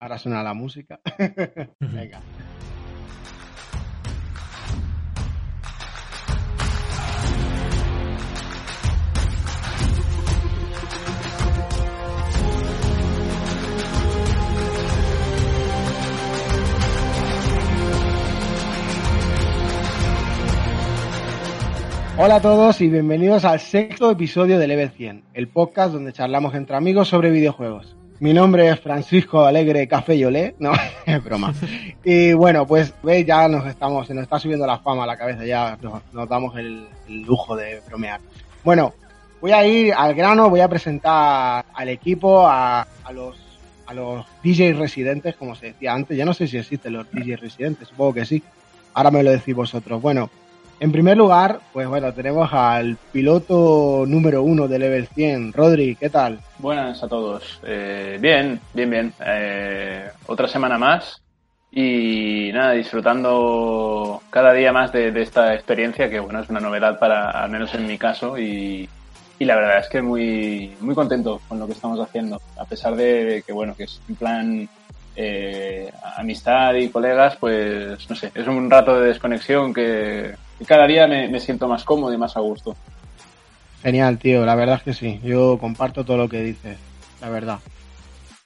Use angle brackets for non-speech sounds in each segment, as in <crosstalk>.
Ahora suena la música. <laughs> Venga. Hola a todos y bienvenidos al sexto episodio de Level 100, el podcast donde charlamos entre amigos sobre videojuegos. Mi nombre es Francisco Alegre Café y Olé, no, <laughs> es broma. Y bueno, pues veis, ya nos estamos, se nos está subiendo la fama a la cabeza, ya nos, damos el, el lujo de bromear. Bueno, voy a ir al grano, voy a presentar al equipo, a, a los a los DJ residentes, como se decía antes. Ya no sé si existen los DJ residentes, supongo que sí. Ahora me lo decís vosotros. Bueno, en primer lugar, pues bueno, tenemos al piloto número uno de Level 100, Rodri, ¿qué tal? Buenas a todos. Eh, bien, bien, bien. Eh, otra semana más y nada, disfrutando cada día más de, esta experiencia que bueno, es una novedad para, al menos en mi caso y, y la verdad es que muy, muy contento con lo que estamos haciendo, a pesar de, que bueno, que es en plan eh, amistad y colegas, pues no sé, es un rato de desconexión que cada día me, me, siento más cómodo y más a gusto. Genial, tío, la verdad es que sí, yo comparto todo lo que dices, la verdad.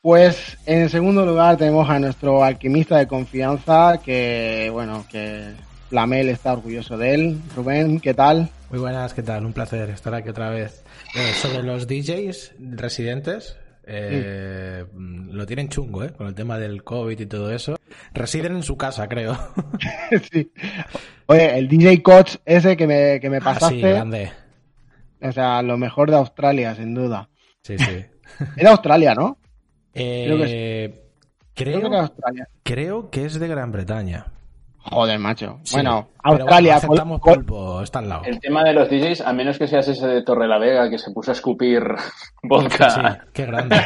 Pues en segundo lugar tenemos a nuestro alquimista de confianza, que bueno, que Flamel está orgulloso de él. Rubén, ¿qué tal? Muy buenas, ¿qué tal? Un placer estar aquí otra vez. Eh, sobre los DJs residentes, eh, sí. lo tienen chungo, ¿eh? Con el tema del COVID y todo eso. Residen en su casa, creo. <laughs> sí. Oye, el DJ Coach ese que me, que me pasaste. Ah, sí, grande. O sea, lo mejor de Australia, sin duda. Sí, sí. <laughs> Era Australia, ¿no? Eh, creo, que es, creo, creo, que Australia. creo que es de Gran Bretaña. Joder, macho. Sí, bueno, Australia. Bueno, aceptamos pulpo, está al lado. El tema de los DJs, a menos que seas ese de Torre la Vega que se puso a escupir <laughs> vodka. Sí, qué grande.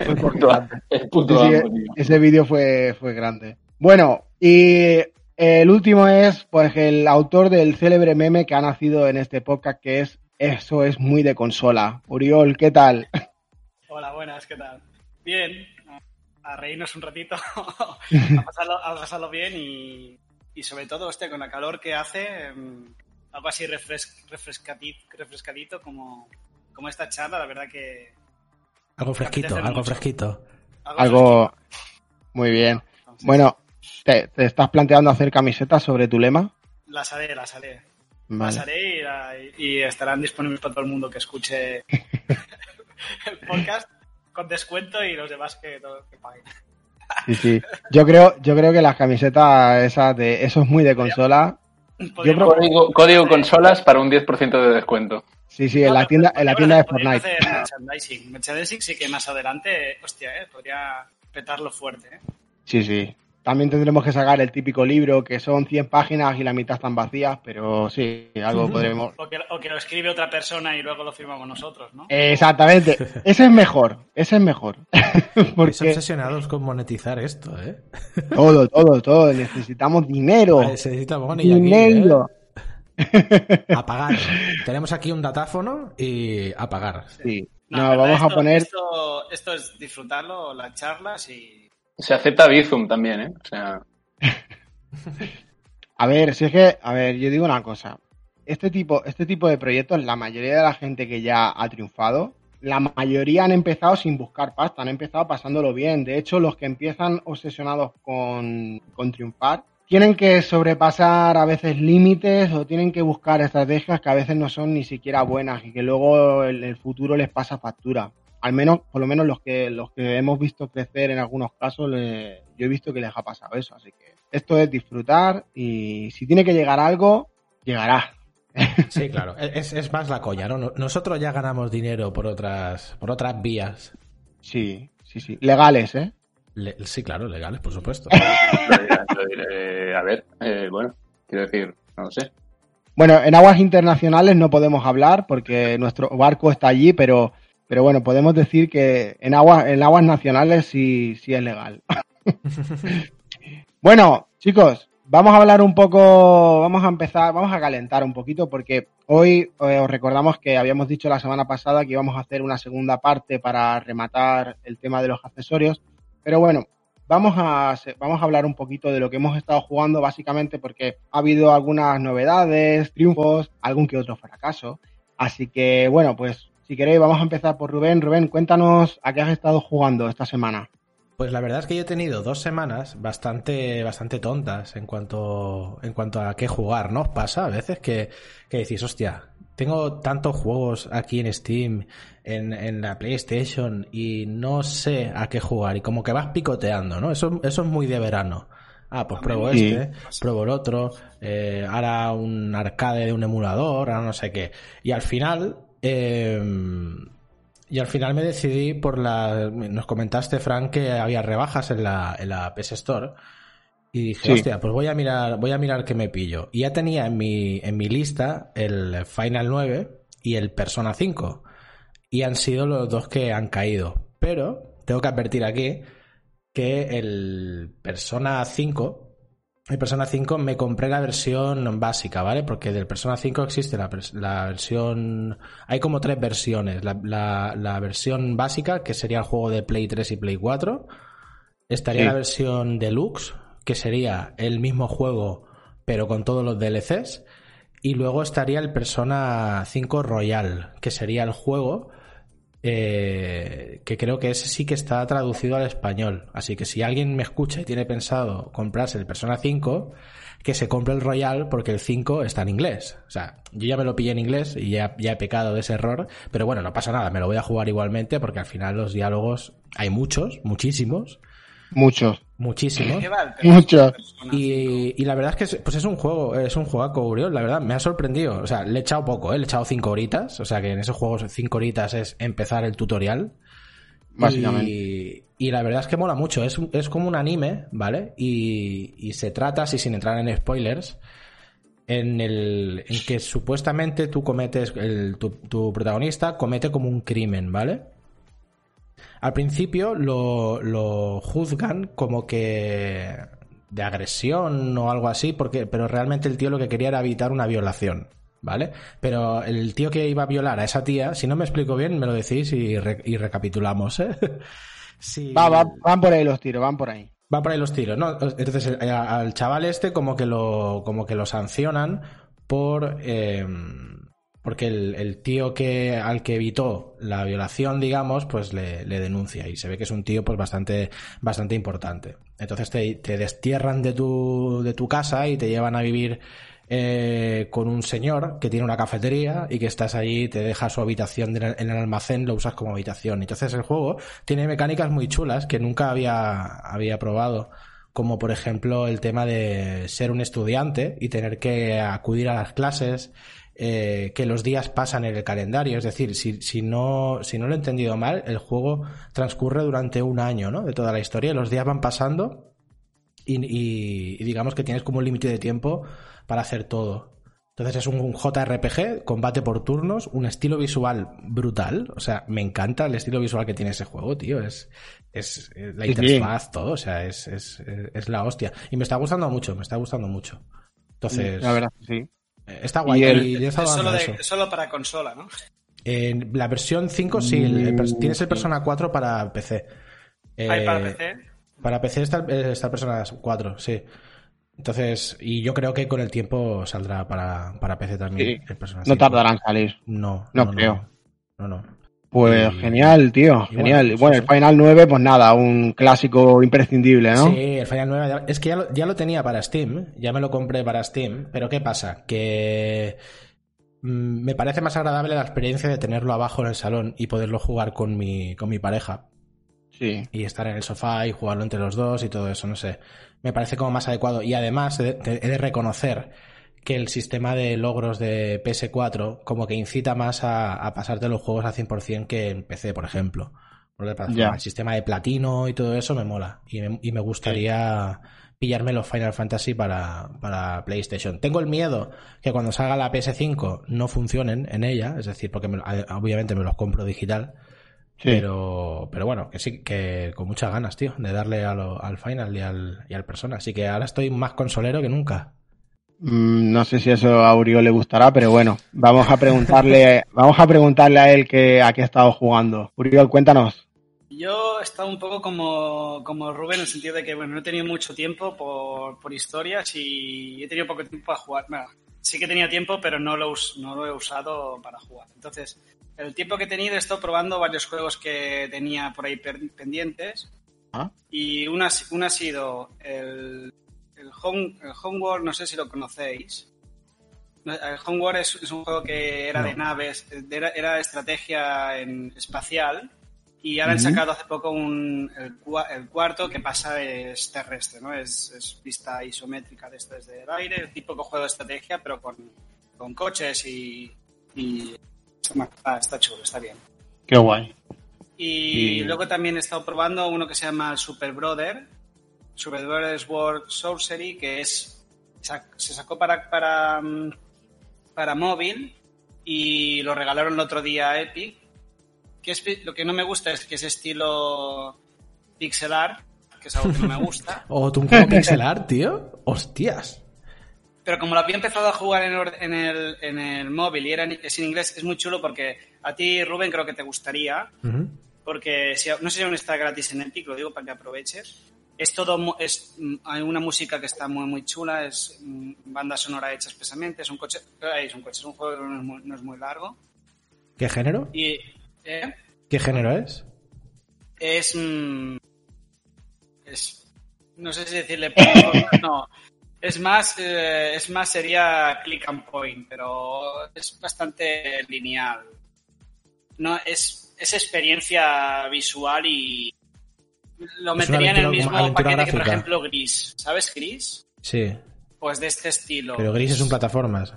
<laughs> puto, el sí, amo, ese vídeo fue, fue grande. Bueno, y el último es pues el autor del célebre meme que ha nacido en este podcast, que es Eso es muy de consola. Uriol, ¿qué tal? Hola, buenas, ¿qué tal? Bien, a reírnos un ratito, <laughs> a, pasarlo, a, pasarlo, bien y, y, sobre todo, hostia, con la calor que hace, algo así refres, refrescadito, refrescadito como, como esta charla, la verdad que... Algo fresquito, algo mucho. fresquito. Algo. Muy bien. Bueno, ¿te, ¿te, estás planteando hacer camisetas sobre tu lema? Las haré, las haré. Vale. Las haré y, la, y estarán disponibles para todo el mundo que escuche <laughs> el podcast con descuento y los demás que, que paguen. Sí, sí. Yo creo, yo creo que las camisetas esas de eso es muy de consola. Yo creo... código, código consolas para un 10% de descuento. Sí, sí, en la tienda, en la tienda de Fortnite. Merchandising. Merchandising sí que más adelante, hostia, eh, podría petarlo fuerte. Eh. Sí, sí. También tendremos que sacar el típico libro que son 100 páginas y la mitad están vacías, pero sí, algo podremos. O que, o que, lo escribe otra persona y luego lo firmamos nosotros, ¿no? Exactamente. <laughs> Ese es mejor. Ese es mejor. <laughs> Porque... Estamos obsesionados con monetizar esto, ¿eh? <laughs> Todo, todo, todo. Necesitamos dinero. Necesitamos dinero. Aquí, ¿eh? A pagar. Tenemos aquí un datáfono y a pagar. Sí. No, no vamos esto, a poner. Esto, esto es disfrutarlo, las charlas y se acepta Bizum también, ¿eh? O sea... <laughs> a ver, si es que, a ver, yo digo una cosa. Este tipo, este tipo de proyectos, la mayoría de la gente que ya ha triunfado, la mayoría han empezado sin buscar pasta, han empezado pasándolo bien. De hecho, los que empiezan obsesionados con, con triunfar, tienen que sobrepasar a veces límites o tienen que buscar estrategias que a veces no son ni siquiera buenas y que luego el, el futuro les pasa factura al menos, por lo menos los que, los que hemos visto crecer en algunos casos, le, yo he visto que les ha pasado eso. Así que esto es disfrutar y si tiene que llegar algo, llegará. <laughs> Sí, claro. Es, es más la coña, ¿no? Nosotros ya ganamos dinero por otras, por otras vías. Sí, sí, sí. Legales, ¿eh? sí, claro, legales, por supuesto. <laughs> a ver, eh, bueno, quiero decir, no lo sé. Bueno, en aguas internacionales no podemos hablar porque nuestro barco está allí, pero, pero bueno, podemos decir que en aguas, en aguas nacionales sí, sí es legal. <laughs> bueno, chicos, vamos a hablar un poco, vamos a empezar, vamos a calentar un poquito porque hoy eh, os recordamos que habíamos dicho la semana pasada que íbamos a hacer una segunda parte para rematar el tema de los accesorios, pero bueno, vamos a, vamos a hablar un poquito de lo que hemos estado jugando, básicamente porque ha habido algunas novedades, triunfos, algún que otro fracaso. Así que, bueno, pues si queréis, vamos a empezar por Rubén. Rubén, cuéntanos a qué has estado jugando esta semana. Pues la verdad es que yo he tenido dos semanas bastante, bastante tontas en cuanto, en cuanto a qué jugar, ¿no? Pasa a veces que, que decís, hostia, tengo tantos juegos aquí en Steam, en, la PlayStation, y no sé a qué jugar. Y como que vas picoteando, ¿no? Eso, eso es muy de verano. Ah, pues pruebo este, pruebo el otro, eh, ahora un arcade de un emulador, ahora no sé qué. Y al final, eh, y al final me decidí por la. Nos comentaste, Frank, que había rebajas en la, en la PS Store. Y dije, hostia, pues voy a mirar, voy a mirar qué me pillo. Y ya tenía en mi, en mi lista el Final 9 y el Persona 5. Y han sido los dos que han caído. Pero tengo que advertir aquí que el Persona 5, el Persona 5 me compré la versión básica, ¿vale? Porque del Persona 5 existe la, la versión... Hay como tres versiones. La, la, la, versión básica, que sería el juego de Play 3 y Play 4. Estaría la versión deluxe, que sería el mismo juego pero con todos los DLCs. Y luego estaría el Persona 5 Royal, que sería el juego eh, que creo que ese sí que está traducido al español. Así que si alguien me escucha y tiene pensado comprarse el Persona 5, que se compre el Royal porque el 5 está en inglés. O sea, yo ya me lo pillé en inglés y ya, ya he pecado de ese error, pero bueno, no pasa nada, me lo voy a jugar igualmente porque al final los diálogos hay muchos, muchísimos. Muchos. Muchísimos. Muchos. Y, la verdad es que es, pues es un juego, es un juego Uriol, la verdad, me ha sorprendido. O sea, le he echado poco, ¿eh? le he echado cinco horitas. O sea que en esos juegos cinco horitas es empezar el tutorial. Básicamente. Y, la verdad es que mola mucho. Es, es como un anime, ¿vale? Y, se trata, así sin entrar en spoilers, en el en que supuestamente tú cometes, el, tu, tu protagonista comete como un crimen, ¿vale? Al principio lo, juzgan como que de agresión o algo así, porque, pero realmente el tío lo que quería era evitar una violación. ¿Vale? Pero el tío que iba a violar a esa tía, si no me explico bien, me lo decís y, recapitulamos, ¿eh? <laughs> van por ahí los tiros, van por ahí. Van por ahí los tiros, ¿no? Entonces al chaval este como que lo, como que lo sancionan por... Eh, porque el, tío que al que evitó la violación, digamos, pues le, denuncia y se ve que es un tío pues bastante, bastante importante. Entonces te, destierran de tu, de tu casa y te llevan a vivir eh, con un señor que tiene una cafetería y que estás allí, te deja su habitación en el almacén, lo usas como habitación. Entonces el juego tiene mecánicas muy chulas que nunca había, había probado como por ejemplo el tema de ser un estudiante y tener que acudir a las clases eh, que los días pasan en el calendario. Es decir, si, si, no, si no lo he entendido mal, el juego transcurre durante un año, ¿no? De toda la historia. Los días van pasando y, digamos que tienes como un límite de tiempo para hacer todo. Entonces es un, JRPG, combate por turnos, un estilo visual brutal. O sea, me encanta el estilo visual que tiene ese juego, tío. Es, es, la interfaz, todo. O sea, es, es, es, la hostia. Y me está gustando mucho, me está gustando mucho. Entonces. La verdad, sí. Está guay. es solo, para consola, ¿no? En la versión 5 sí, tienes el Persona 4 para PC. ¿Hay para eh, PC? Para PC está, está el Persona 4, sí. Entonces, y yo creo que con el tiempo saldrá para, para PC también. El Persona no tardarán en salir. No, no, creo. No, no. Pues genial, tío, genial. Bueno, el Final 9, pues nada, un clásico imprescindible, ¿no? Sí, el Final 9, es que ya lo, ya lo tenía para Steam, ya me lo compré para Steam, pero ¿qué pasa? Que mm, me parece más agradable la experiencia de tenerlo abajo en el salón y poderlo jugar con mi, con mi pareja. Sí. Y estar en el sofá y jugarlo entre los dos y todo eso, no sé. Me parece como más adecuado. Y además he de reconocer que el sistema de logros de PS4 como que incita más a, pasarte los juegos a 100% que en PC, por ejemplo. El sistema de platino y todo eso me mola. Y me, y me gustaría pillarme los Final Fantasy para, para, PlayStation. Tengo el miedo que cuando salga la PS5 no funcionen en ella, es decir, porque obviamente me los compro digital. Pero, pero bueno, que sí, que con muchas ganas, tío, de darle al Final y al, y al Persona. Así que ahora estoy más consolero que nunca. Mm, no sé si eso a Uriol le gustará, pero bueno, vamos a preguntarle, <laughs> vamos a preguntarle a él que a qué ha estado jugando. Uriol, cuéntanos. Yo he estado un poco como, como Rubén en el sentido de que bueno, no he tenido mucho tiempo por, por historias y he tenido poco tiempo para jugar. Bueno, sí que tenía tiempo, pero no lo, no lo he usado para jugar. Entonces, el tiempo que he tenido he estado probando varios juegos que tenía por ahí pendientes. ¿Ah? Y una, una ha sido el, el, Home, el Homeworld, no sé si lo conocéis. El Homeworld es, es un juego que era de naves, era, era estrategia en espacial y ahora han sacado hace poco un, el, el, cuarto que pasa es terrestre, ¿no? Es, es vista isométrica desde, desde el aire, el típico juego de estrategia, pero con, con coches y, y... Ah, está chulo, está bien. Qué guay. Y, luego también he estado probando uno que se llama Super Brother, Super Brothers World Sorcery, que es se sacó para, para, para móvil y lo regalaron el otro día a Epic que es, lo que no me gusta es que es estilo pixel art, que es algo que no me gusta. ¿O <laughs> oh, tú un juego pixel art, tío? ¡Hostias! Pero como lo había empezado a jugar en el, en el, en el móvil y era en, es en inglés, es muy chulo porque a ti, Rubén, creo que te gustaría. Porque si, no sé si aún está gratis en Epic, lo digo para que aproveches. Es todo, es, hay una música que está muy, muy chula, es mm, banda sonora hecha expresamente, es un coche, es un coche, es un juego que no es muy, no es muy largo. ¿Qué género? Y ¿Eh? ¿Qué género es? Es. Mm, es no sé si decirle. <laughs> no. Es más, eh, es más, sería click and point, pero es bastante lineal. No, es, es experiencia visual y lo metería en el mismo paquete que, por ejemplo, Gris. ¿Sabes Gris? Sí. Pues de este estilo. Pero Gris es un plataformas.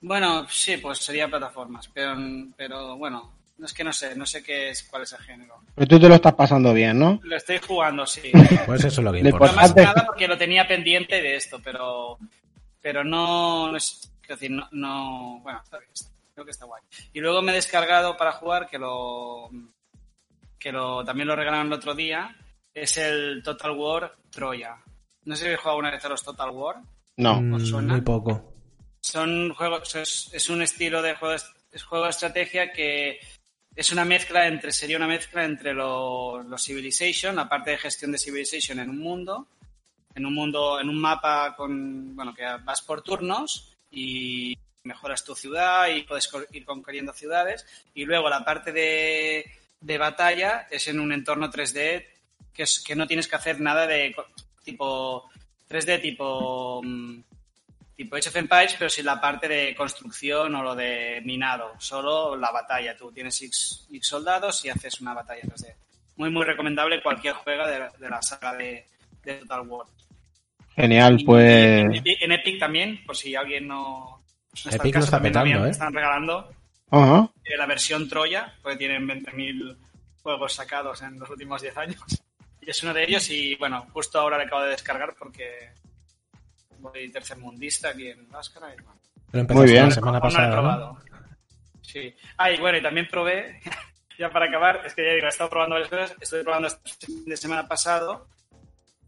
Bueno, sí, pues sería plataformas, pero, pero bueno, no es que no sé, no sé qué es, cuál es el género. Pero tú te lo estás pasando bien, ¿no? Lo estoy jugando, sí. Pues eso es lo que <laughs> importa. más nada porque lo tenía pendiente de esto, pero, pero no, no es, quiero decir, no, no, bueno, está bien, creo que está guay. Y luego me he descargado para jugar, que lo, que lo, también lo regalaron el otro día, es el Total War Troya. No sé si habéis jugado alguna vez a los Total War. No. Mm, muy poco. Son juegos, es, es un estilo de juego, es juego de estrategia que es una mezcla entre, sería una mezcla entre los Civilization, la parte de gestión de Civilization en un mundo, en un mundo, en un mapa con, bueno, que vas por turnos y mejoras tu ciudad y puedes ir conquiriendo ciudades. Y luego la parte de, de batalla es en un entorno 3D que, es, que no tienes que hacer nada de tipo 3D tipo mm, tipo Age of Empires, pero sin la parte de construcción o lo de minado, solo la batalla. Tú tienes X, soldados y haces una batalla. muy, muy recomendable cualquier juego de, la saga de, Total War. Genial, pues. En, Epic también, por si alguien no. Epic lo está petando, ¿eh? Están regalando eh, la versión Troya, porque tienen 20.000 juegos sacados en los últimos 10 años. Y es uno de ellos, y bueno, justo ahora le acabo de descargar porque voy tercermundista aquí en Máscara. Muy bien. La semana pasada. Sí. Ah, y bueno, y también probé, <laughs> ya para acabar, es que ya digo, he estado probando varias cosas. Estoy probando este fin de semana pasado,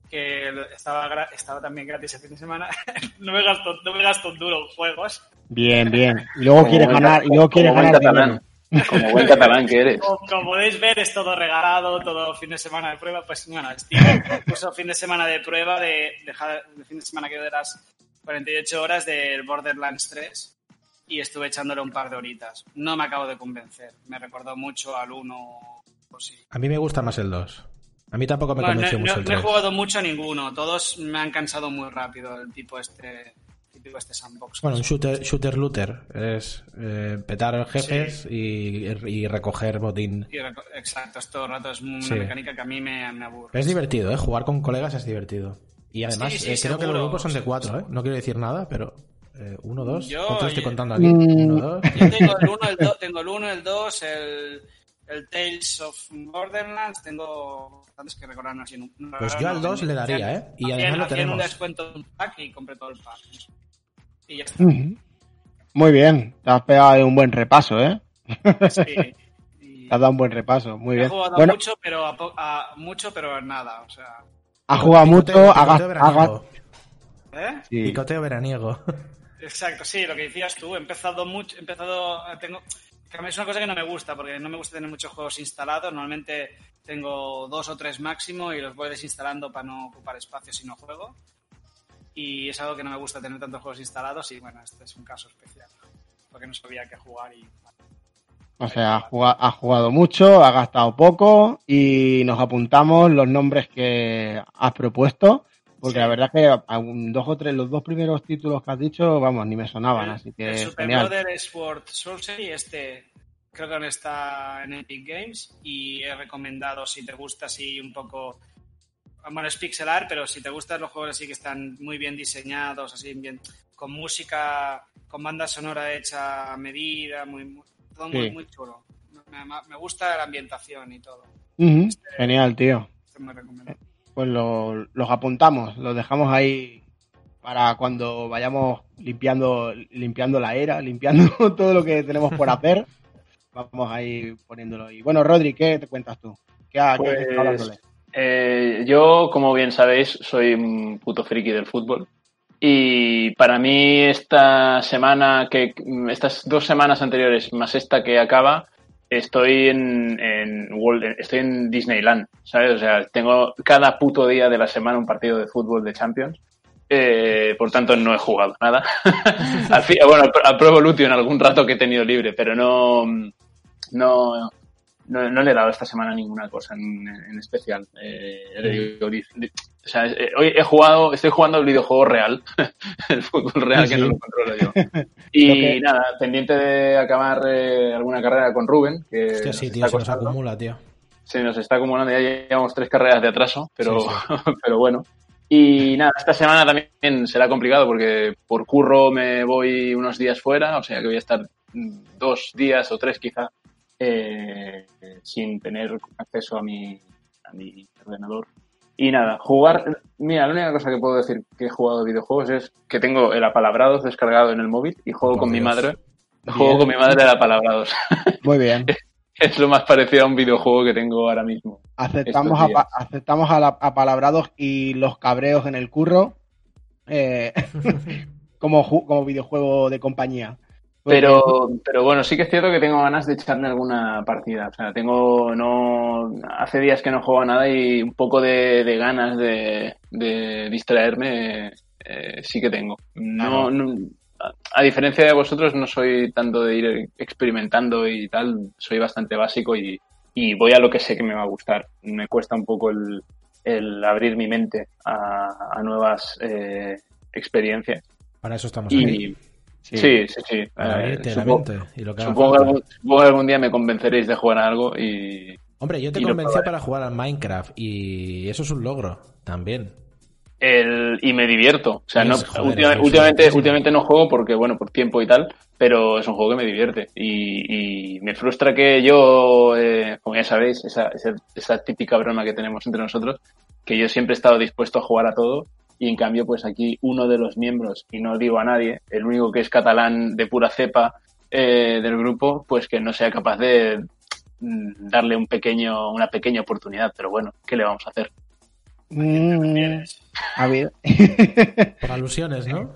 que estaba, estaba también gratis el fin de semana. <laughs> no, me gasto, no me gasto un duro en juegos. Bien, bien. Y luego quiere ganar, y luego quiere ganar Como buen catalán que eres. Como, podéis ver, es todo regalado, todo fin de semana de prueba. Pues bueno, Steam puso fin de semana de prueba de, de, fin de semana que de las 48 horas del Borderlands 3 y estuve echándole un par de horitas. No me acabo de convencer. Me recordó mucho al 1 A mí me gusta más el 2. A mí tampoco me convenció mucho el 3. No he jugado mucho a ninguno. Todos me han cansado muy rápido el tipo este este sandbox. Bueno, un shooter, shooter looter es eh, petar jefes y, recoger botín. exacto, esto rato es una mecánica que a mí me, aburre. Es divertido, ¿eh? Jugar con colegas es divertido. Y además, eh, creo que los grupos son de cuatro, ¿eh? No quiero decir nada, pero eh, uno, dos. Yo, ¿Cuántos estoy contando aquí? Uno, dos. Yo tengo el uno, el, dos tengo el, uno, el dos, el, el Tales of Borderlands, tengo bastantes que recordarme así. No, pues yo al 2 le daría, ¿eh? Y además lo tenemos. un descuento un pack y compré todo el pack. Y ya está. Muy bien, te has pegado un buen repaso, ¿eh? Sí. <laughs> Te has dado un buen repaso, muy bien. He jugado bueno, mucho, pero a, mucho, pero nada, o sea. Ha jugado mucho, haga, ¿Eh? Picoteo veraniego. Exacto, sí, lo que decías tú, he empezado mucho, he empezado, tengo, es una cosa que no me gusta, porque no me gusta tener muchos juegos instalados. Normalmente tengo dos o tres máximo y los voy desinstalando para no ocupar espacio si no juego. Y es algo que no me gusta tener tantos juegos instalados y bueno, este es un caso especial, porque no sabía qué jugar y... O sea, ha jugado, ha jugado mucho, ha gastado poco y nos apuntamos los nombres que has propuesto porque la verdad es que dos o tres, los dos primeros títulos que has dicho, vamos, ni me sonaban, así que. El Super Brother Sword Sorcery, este creo que no está en Epic Games y he recomendado si te gusta así un poco. Bueno, es pixelar, pero si te gustan los juegos así que están muy bien diseñados, así bien, con música, con banda sonora hecha a medida, muy, todo muy, muy chulo. Me, gusta la ambientación y todo. Este, Genial, tío. Este muy recomendado pues los apuntamos, los dejamos ahí para cuando vayamos limpiando, limpiando la era, <laughs> limpiando todo lo que tenemos por hacer. <laughs> Vamos a ir poniéndolo. Y bueno, Rodri, ¿qué te cuentas tú? ¿Qué, pues, eh, yo, como bien sabéis, soy un puto friki del fútbol. Y para mí esta semana, que estas dos semanas anteriores, más esta que acaba, estoy en, en estoy en Disneyland, ¿sabes? O sea, tengo cada puto día de la semana un partido de fútbol de Champions. Eh, por tanto, no he jugado nada. <laughs> al fin, bueno, apruebo Lutio en algún rato que he tenido libre, pero no, no, no, no le he dado esta semana ninguna cosa en, especial. Eh, o sea, eh, hoy he jugado, estoy jugando el videojuego real, <laughs> el fútbol real que no lo controlo yo. <laughs> Y nada, pendiente de acabar eh, alguna carrera con Rubén. Que Hostia, sí, tío, se nos acumula, tío. Se nos está acumulando, ya llevamos tres carreras de atraso, pero, <laughs> pero bueno. Y nada, esta semana también será complicado porque por curro me voy unos días fuera, o sea que voy a estar dos días o tres quizá eh, sin tener acceso a mi, a mi ordenador. Y nada, jugar. Mira, la única cosa que puedo decir que he jugado videojuegos es que tengo el apalabrados descargado en el móvil y juego con mi madre. Juego con mi madre el apalabrados. <laughs> Muy bien. es lo más parecido a un videojuego que tengo ahora mismo. Aceptamos, a, aceptamos a, apalabrados y los cabreos en el curro eh, <laughs> como, como videojuego de compañía. Pero, pero bueno, sí que es cierto que tengo ganas de echarme alguna partida. O sea, tengo, no, hace días que no juego a nada y un poco de, ganas de, distraerme eh, sí que tengo. No, a diferencia de vosotros, no soy tanto de ir experimentando y tal. Soy bastante básico y, voy a lo que sé que me va a gustar. Me cuesta un poco el, abrir mi mente a, nuevas eh, experiencias. Para eso estamos aquí. Sí, sí, sí. Eh, supongo, que algún, día me convenceréis de jugar a algo y... Hombre, yo te convencí para jugar al Minecraft y eso es un logro también. El, y me divierto. O sea, no, últimamente, últimamente, no juego porque, bueno, por tiempo y tal, pero es un juego que me divierte. Y, me frustra que yo, eh, como ya sabéis, esa, esa, esa típica broma que tenemos entre nosotros, que yo siempre he estado dispuesto a jugar a todo y en cambio pues aquí uno de los miembros, y no digo a nadie, el único que es catalán de pura cepa eh, del grupo, pues que no sea capaz de mm, darle un pequeño, una pequeña oportunidad, pero bueno, ¿qué le vamos a hacer? Mm, a ver. <laughs> Por alusiones, ¿no?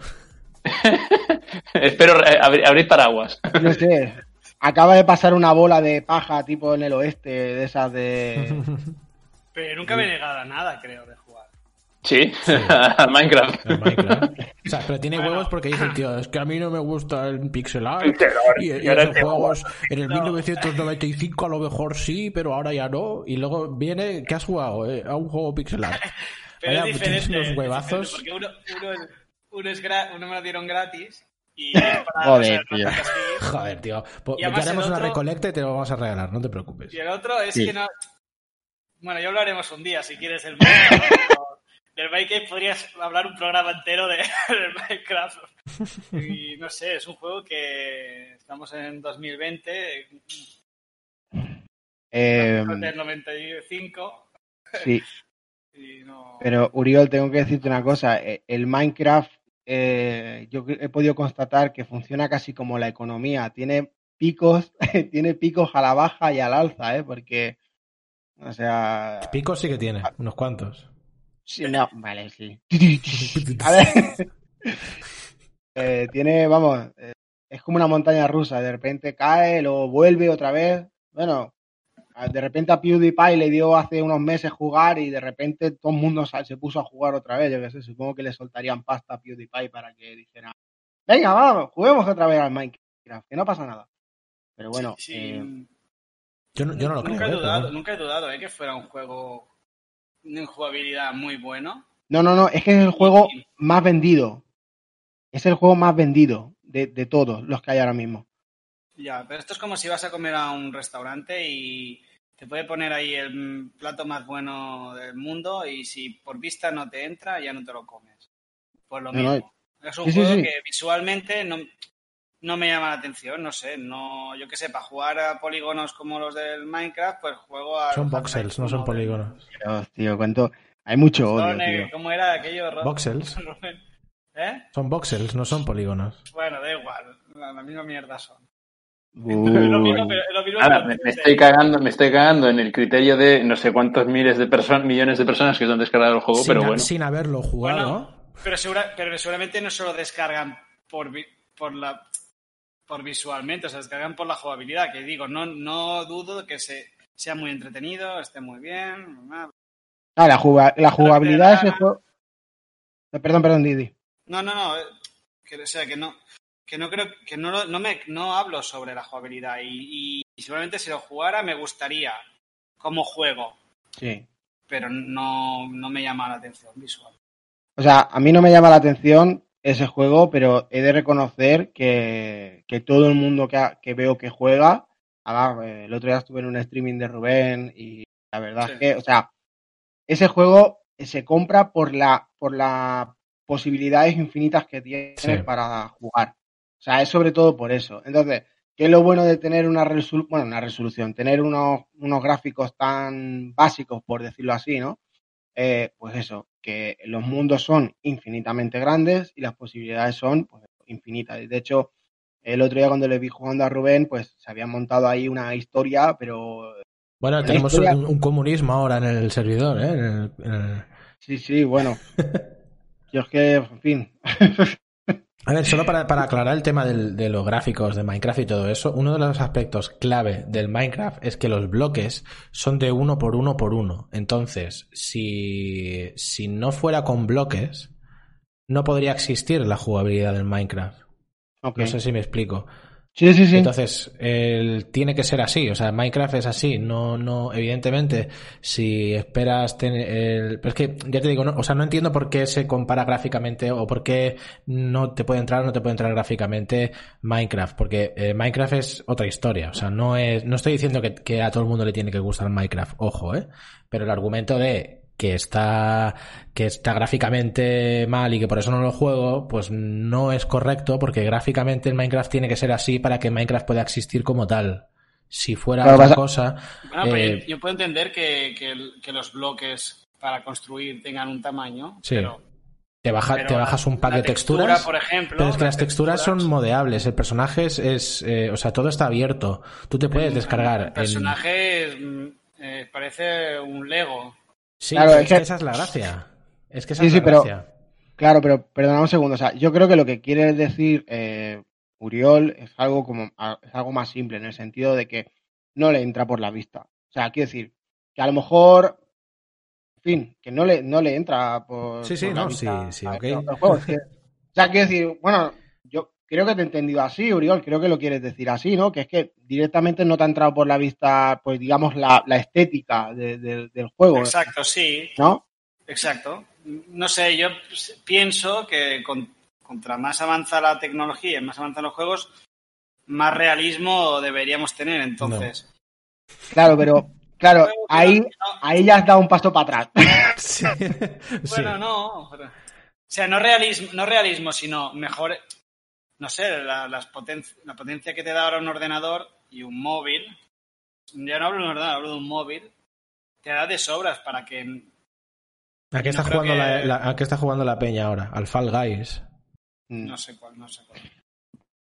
<laughs> Espero eh, abrir, paraguas. No sé. Acaba de pasar una bola de paja tipo en el oeste, de esas de... <laughs> Pero nunca me he negado a nada, creo, de Sí, <laughs> al Minecraft. O sea, pero tiene huevos porque dice tío, es que a mí no me gusta el pixel art. y, esos juegos en el 1995 a lo mejor sí, pero ahora ya no. Y luego viene, ¿qué has jugado? Eh, a un juego pixel art. <laughs> Pero es diferente, los huevazos. Porque uno, uno, uno, es uno me lo dieron gratis y <laughs> Joder, tío. Joder, tío. Pues ya haremos una recolecta y te lo vamos a regalar, no te preocupes. Y el otro es que no. Bueno, ya hablaremos un día si quieres el del Minecraft podrías hablar un programa entero de, <laughs> del Minecraft. Y no sé, es un juego que estamos en 2020. Eh, Del 95. sí, <laughs> Y no... pero Uriol, tengo que decirte una cosa. eh, El Minecraft, eh, yo he podido constatar que funciona casi como la economía. Tiene picos, <laughs> tiene picos a la baja y al alza, ¿eh? Porque, o sea... Picos sí que tiene, unos cuantos. Sí, no, vale, sí. <laughs> A ver. Eh, tiene, vamos, eh, es como una montaña rusa. De repente cae, luego vuelve otra vez. Bueno, de repente a PewDiePie le dio hace unos meses jugar y de repente todo el mundo se puso a jugar otra vez. Yo qué sé, supongo que le soltarían pasta a PewDiePie para que dijera, venga, vamos, juguemos otra vez al Minecraft, que no pasa nada. Pero bueno, Sí, eh, Yo no, yo no lo nunca, creo. he dudado, Pero- nunca he dudado ¿eh? que fuera un juego de jugabilidad muy bueno. no, no, no, es que es el juego más vendido. Es el juego más vendido de, de todos los que hay ahora mismo. Ya, pero esto es como si vas a comer a un restaurante y te puede poner ahí el plato más bueno del mundo y si por vista no te entra, ya no te lo comes. Pues lo No, no, mismo. es un sí, sí, juego sí. que visualmente no, no me llama la atención, no sé, no, yo qué sé, para jugar a polígonos como los del Minecraft, pues juego a... Son voxels, no son polígonos. Dios, tío, cuánto. Hay mucho odio, Son, eh, tío. ¿Cómo era aquello? Voxels. <laughs> ¿Eh? Son voxels, no son polígonos. Bueno, da igual, la, la misma mierda son. Uy. <laughs> lo mismo, pero, lo mismo Ahora, pero- me, me estoy cagando, me estoy cagando en el criterio de no sé cuántos miles de personas, millones de personas que se han descargado el juego, sin, pero bueno. sin haberlo jugado. Bueno, pero, segura- pero seguramente no se lo descargan por la por visualmente, o sea, descargan por la jugabilidad, que digo, no, no dudo de que se, sea muy entretenido, esté muy bien. nada. Ah, la, juga- la jugabilidad juego. Eh, Perdón, perdón, Didi. No, no, no, eh, que, o sea, que no que no creo que no, no me no hablo sobre la jugabilidad y, y- y seguramente si lo jugara me gustaría como juego, Sí. pero no, no me llama la atención visual. O sea, a mí no me llama la atención ese juego, pero he de reconocer que, que todo el mundo que, ha- que veo que juega. Además, eh, el otro día estuve en un streaming de Rubén y la verdad Sí. es que, o sea, ese juego se compra por la por las posibilidades infinitas que tiene Sí. para jugar. O sea, es sobre todo por eso. Entonces, ¿qué es lo bueno de tener una resolución, bueno, una resolución, tener unos, unos gráficos tan básicos, por decirlo así, ¿no? Eh, pues eso, que los mundos son infinitamente grandes y las posibilidades son pues, infinitas. De hecho, el otro día cuando le vi jugando a Rubén, pues se habían montado ahí una historia, pero Bueno, tenemos historia- un, un comunismo ahora en el servidor, ¿eh? En el- en el- sí, sí, bueno. <laughs> Yo es que, en fin. <laughs> A ver, solo para, para aclarar el tema del- de los gráficos de Minecraft y todo eso, uno de los aspectos clave del Minecraft es que los bloques son de uno por uno por uno. Entonces, si, si no fuera con bloques, no podría existir la jugabilidad del Minecraft. No sé si me explico. Sí, sí, sí. Entonces, el- tiene que ser así. O sea, Minecraft es así. No, no, evidentemente, si esperas tener el. Es que, ya te digo, o sea, no entiendo por qué se compara gráficamente o por qué no te puede entrar o no te puede entrar gráficamente Minecraft. Porque eh, Minecraft es otra historia. O sea, no es. No estoy diciendo que a todo el mundo le tiene que gustar Minecraft. Ojo, eh. Pero el argumento de que está que está gráficamente mal y que por eso no lo juego, pues no es correcto porque gráficamente el Minecraft tiene que ser así para que Minecraft pueda existir como tal. Si fuera Claro, otra pasa- cosa, Bueno, pero Eh, yo, yo puedo entender que, que el- que los bloques para construir tengan un tamaño, Sí. pero, te, baja, pero te bajas un pack la de textura, texturas. por ejemplo, pero es que las las texturas son modeables, el personaje es, es, eh, o sea, todo está abierto. Tú te puedes el- descargar. El en- personaje mm, eh, parece un Lego. Sí, Claro, es que esa es la gracia. Es que esa Sí, es sí, la pero- gracia. Claro, pero perdona un segundo. O sea, yo creo que lo que quiere decir eh, Uriol es algo como es algo más simple, en el sentido de que no le entra por la vista. O sea, quiero decir, que a lo mejor, en fin, que no le, no le entra por. Sí, sí, por no, sí, sí, ok. a los juegos. Es que- o sea, quiero decir, bueno, creo que te he entendido así, Uriol, creo que lo quieres decir así, ¿no? Que es que directamente no te ha entrado por la vista, pues digamos, la, la estética de- de- del juego, Exacto, sí, ¿no? exacto. No sé, yo pienso que con- contra más avanza la tecnología y más avanzan los juegos, más realismo deberíamos tener. Entonces, Claro, pero, claro, ahí, no, ahí ya has dado un paso para atrás. <laughs> Sí. Bueno, Sí. no. O sea, no realismo, no realismo, sino mejor, no sé, la, las poten- la potencia que te da ahora un ordenador y un móvil ya no hablo de un ordenador, hablo de un móvil, te da de sobras para que... ¿A qué, está No jugando la, que- la- ¿A qué está jugando la peña ahora? Al Fall Guys. Mm. No sé cuál, no sé cuál.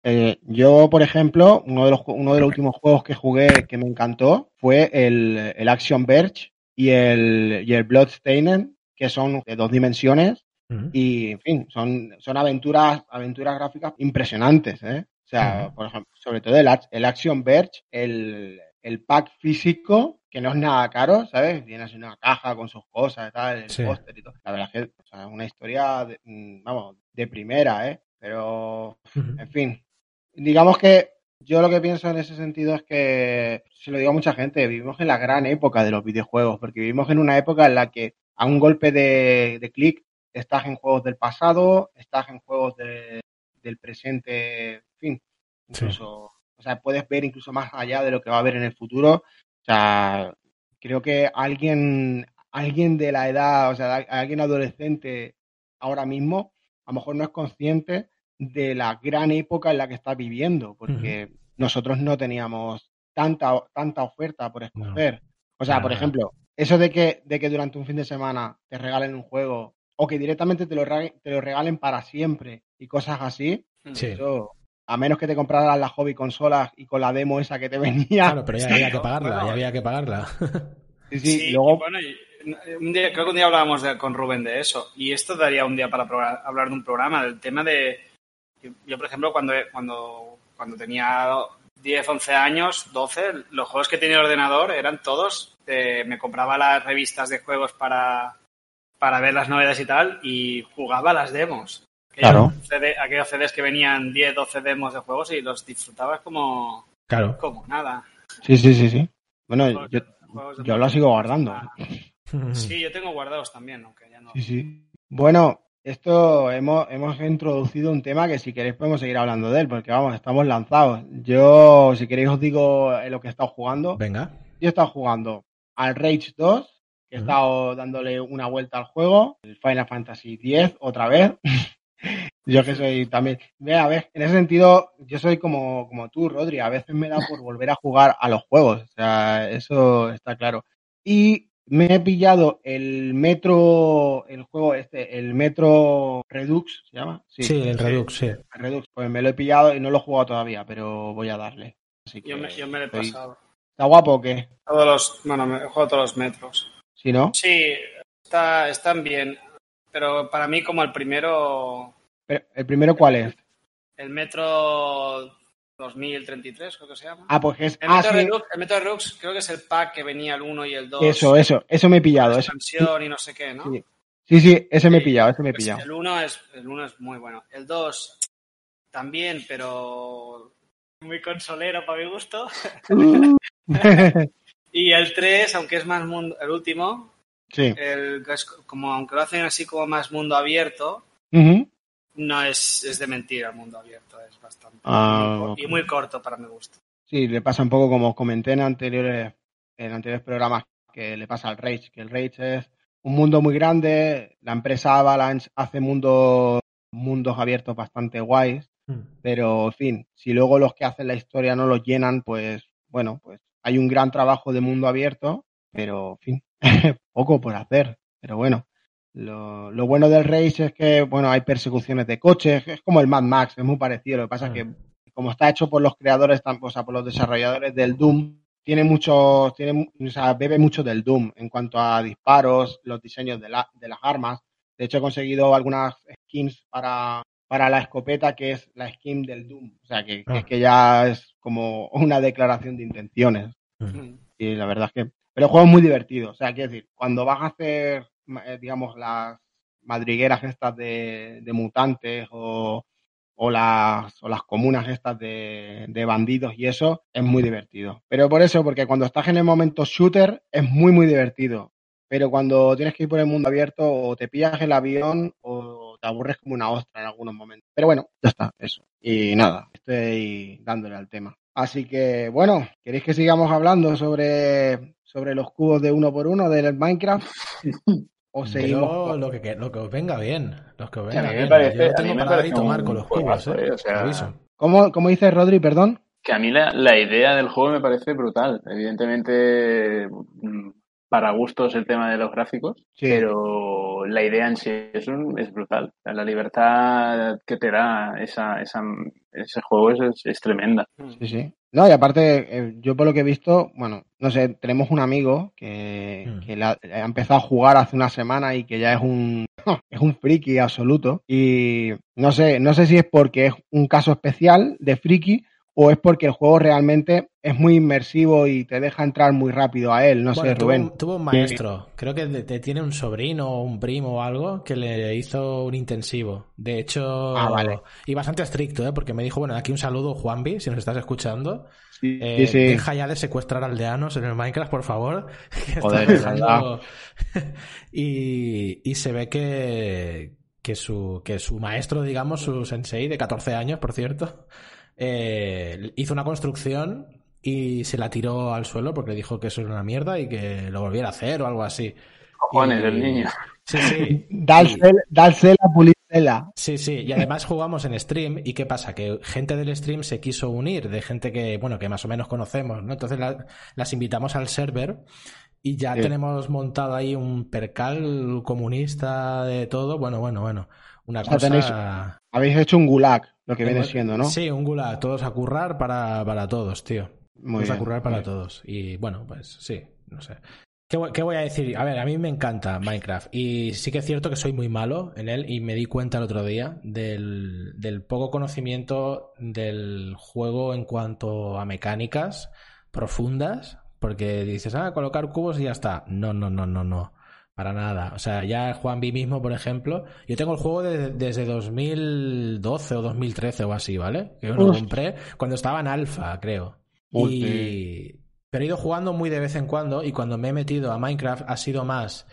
Eh, yo, por ejemplo, uno de los uno de los últimos juegos que jugué que me encantó fue el, el Action Verge y el, y el Bloodstained, que son de dos dimensiones Mm. y, en fin, son, son aventuras, aventuras gráficas impresionantes, ¿eh? O sea, Ujú. por ejemplo, sobre todo el, el Action Verge, el, el pack físico, que no es nada caro, ¿sabes? Viene así una caja con sus cosas y tal, el Sí. póster y todo. La verdad es que, o sea, una historia, de- mm, vamos, de primera, ¿eh? Pero, Ujú. en fin, digamos que yo lo que pienso en ese sentido es que, se lo digo a mucha gente, vivimos en la gran época de los videojuegos, porque vivimos en una época en la que a un golpe de, de clic estás en juegos del pasado, estás en juegos de- del presente, en fin, incluso, o sea, puedes ver incluso más allá de lo que va a haber en el futuro. O sea, creo que alguien, alguien de la edad, o sea, alguien adolescente ahora mismo, a lo mejor no es consciente de la gran época en la que está viviendo, porque nosotros no teníamos tanta, tanta oferta por escoger. O sea, por ejemplo, eso de que, de que durante un fin de semana te regalen un juego o que directamente te lo, te lo regalen para siempre y cosas así, Sí. eso, a menos que te compraras la hobby consolas y con la demo esa que te venía. Claro, pero ya había que <laughs> pagarla, Bueno. ya había que pagarla. Sí, sí, Sí, y luego, bueno, y- un día, creo que un día hablábamos de- con Rubén de eso. Y esto daría un día para hablar de un programa, del tema de. Yo, yo, por ejemplo, cuando, cuando, cuando tenía 10, 11 años, 12, los juegos que tenía el ordenador eran todos. eh, me compraba las revistas de juegos para, para ver las novedades y tal, y jugaba las demos. Claro. CD aquellos CDs que venían 10, 12 demos de juegos y los disfrutabas como, Claro. como nada. sí, sí, sí, sí. Bueno, Juegos yo, de yo lo sigo guardando. <laughs> Sí, yo tengo guardados también, aunque ya no. Sí, sí. Bueno, esto hemos, hemos introducido un tema que si queréis podemos seguir hablando de él, porque vamos, estamos lanzados. Yo, si queréis, os digo lo que he estado jugando. Venga. Yo he estado jugando al Rage 2, que he estado dándole una vuelta al juego, el Final Fantasy X otra vez. <laughs> yo que soy también. A ver, en ese sentido, yo soy como, como tú, Rodri. A veces me da por <laughs> volver a jugar a los juegos. O sea, eso está claro. Y me he pillado el Metro, el juego este, el Metro Redux, ¿se llama? Sí, el Redux, sí. el Redux. Pues me lo he pillado y no lo he jugado todavía, pero voy a darle. Así que Yo me, yo me lo he estoy- pasado. ¿Está guapo o qué? Todos los, bueno, me he jugado todos los metros. Si no, Sí, está, están bien. Pero para mí, como el primero, Pero, ¿el primero cuál es? el metro 2033, creo que se llama. Ah, pues es. el, Ah, metro sí. Redux, el metro Redux creo que es el pack que venía el 1 y el 2. Eso, eso, eso me he pillado. la Eso. expansión y no sé qué, ¿no? Sí. Sí, sí, ese me he Sí, pillado, ese me he Pues pillado. el 1 es, el uno es muy bueno. El 2 también, pero muy consolero para mi gusto. <laughs> <laughs> Y el 3, aunque es más mundo, el último, sí. el, es como aunque lo hacen así como más mundo abierto, no es, es de mentira el mundo abierto, es bastante. Ah, y, muy, ok. y muy corto para mi gusto. Sí, le pasa un poco como os comenté en anteriores, en anteriores programas que le pasa al Rage, que el Rage es un mundo muy grande, la empresa Avalanche hace mundos, mundos abiertos bastante guays, Mm. pero en fin, si luego los que hacen la historia no los llenan, pues bueno, pues hay un gran trabajo de mundo abierto, pero en fin, <laughs> poco por hacer, pero bueno. Lo, lo bueno del Rage es que, bueno, hay persecuciones de coches, es como el Mad Max, es muy parecido. Lo que pasa es que, como está hecho por los creadores, o sea, por los desarrolladores del Doom, tiene muchos, tiene, o sea, bebe mucho del Doom en cuanto a disparos, los diseños de, la, de las armas. De hecho, he conseguido algunas skins para, para la escopeta, que es la skin del Doom. O sea, que, que, Ah. que ya es como una declaración de intenciones. Mm. Y la verdad es que. Pero el juego es muy divertido. O sea, quiero decir, cuando vas a hacer, eh, digamos, las madrigueras estas de, de mutantes o, o, las, o las comunas estas de, de bandidos y eso, es muy divertido. Pero por eso, porque cuando estás en el momento shooter, es muy, muy divertido. Pero cuando tienes que ir por el mundo abierto, o te pillas el avión o te aburres como una ostra en algunos momentos. Pero bueno, ya está, eso. Y nada, estoy dándole al tema. Así que, bueno, ¿queréis que sigamos hablando sobre, sobre los cubos de uno por uno del Minecraft? <laughs> ¿O seguimos? Yo, lo que, lo que os venga bien. Los que os a venga mí me bien. parece- Yo a lo mí tengo me para dar y parece tomar un con los cubos, juegazo, ¿eh? ¿eh? O sea, Te aviso. ¿Cómo, cómo dice Rodri, perdón? Que a mí la, la idea del juego me parece brutal. Evidentemente, para gustos el tema de los gráficos, Sí. pero la idea en sí es, un- es brutal. La libertad que te da esa, esa, ese juego es, es, es tremenda. Sí, sí. No, y aparte, eh, yo por lo que he visto, bueno, no sé, tenemos un amigo que, Mm. que la- ha empezado a jugar hace una semana y que ya es un, <laughs> es un friki absoluto. Y no sé, no sé si es porque es un caso especial de friki o es porque el juego realmente es muy inmersivo y te deja entrar muy rápido a él. No Bueno, sé, tuvo, Rubén. un- tuvo un maestro, creo que de- de- tiene un sobrino o un primo o algo que le hizo un intensivo. De hecho, Ah, vale. y bastante estricto, ¿eh? porque me dijo, bueno, aquí un saludo, Juanvi, si nos estás escuchando. Sí, Eh, sí. Deja ya de secuestrar aldeanos en el Minecraft, por favor. <laughs> Joder, dejando- <laughs> y, y se ve que, que, su, que su maestro, digamos, su sensei de 14 años, por cierto, eh, hizo una construcción y se la tiró al suelo porque le dijo que eso era una mierda y que lo volviera a hacer o algo así. Cojones, Y- el niño. Sí, sí. Y- <laughs> Dársela, dársela, pulírsela. Sí, sí, y además jugamos en stream y ¿qué pasa? Que gente del stream se quiso unir, de gente que, bueno, que más o menos conocemos, ¿no? Entonces la- las invitamos al server y ya Sí. tenemos montado ahí un percal comunista de todo, bueno, bueno, bueno, una O sea, cosa... tenéis- Habéis hecho un gulag, lo que viene siendo, ¿no? Sí, un gulag, todos a currar para, para todos, tío. Muy Todos a currar para bien. todos. Y bueno, pues sí, no sé. ¿Qué voy, qué voy a decir? A ver, a mí me encanta Minecraft y sí que es cierto que soy muy malo en él y me di cuenta el otro día del, del poco conocimiento del juego en cuanto a mecánicas profundas, porque dices, ah, colocar cubos y ya está. No, no, no, no, no. Para nada. O sea, ya Juan B mismo, por ejemplo, yo tengo el juego de- desde 2012 o 2013 o así, ¿vale? Que yo lo compré cuando estaba en alfa, creo. Y... Pero he ido jugando muy de vez en cuando y cuando me he metido a Minecraft ha sido más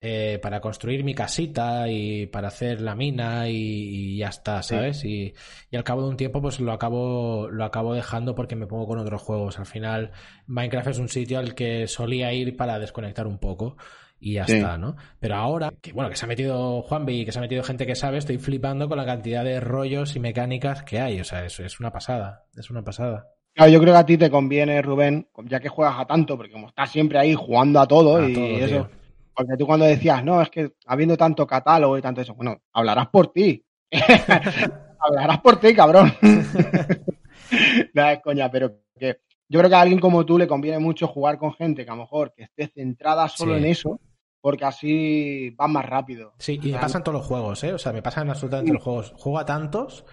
eh, para construir mi casita y para hacer la mina y, y ya está, ¿sabes? Y, y al cabo de un tiempo pues lo acabo, lo acabo dejando porque me pongo con otros juegos. Al final Minecraft es un sitio al que solía ir para desconectar un poco y ya Sí. está, ¿no? Pero ahora, que bueno, que se ha metido Juanvi y que se ha metido gente que sabe, estoy flipando con la cantidad de rollos y mecánicas que hay. O sea, es, es una pasada, es una pasada. Claro, yo creo que a ti te conviene, Rubén, ya que juegas a tanto, porque como estás siempre ahí jugando a todo A y todo, eso. tío. Porque tú cuando decías, no, es que habiendo tanto catálogo y tanto eso, bueno, hablarás por ti. <laughs> hablarás por ti, cabrón. <laughs> Nada, es coña, pero que yo creo que a alguien como tú le conviene mucho jugar con gente que a lo mejor que esté centrada solo Sí. en eso, porque así vas más rápido. Sí, y me pasan todos los juegos, ¿eh? O sea, me pasan absolutamente Sí. los juegos. Juego a tantos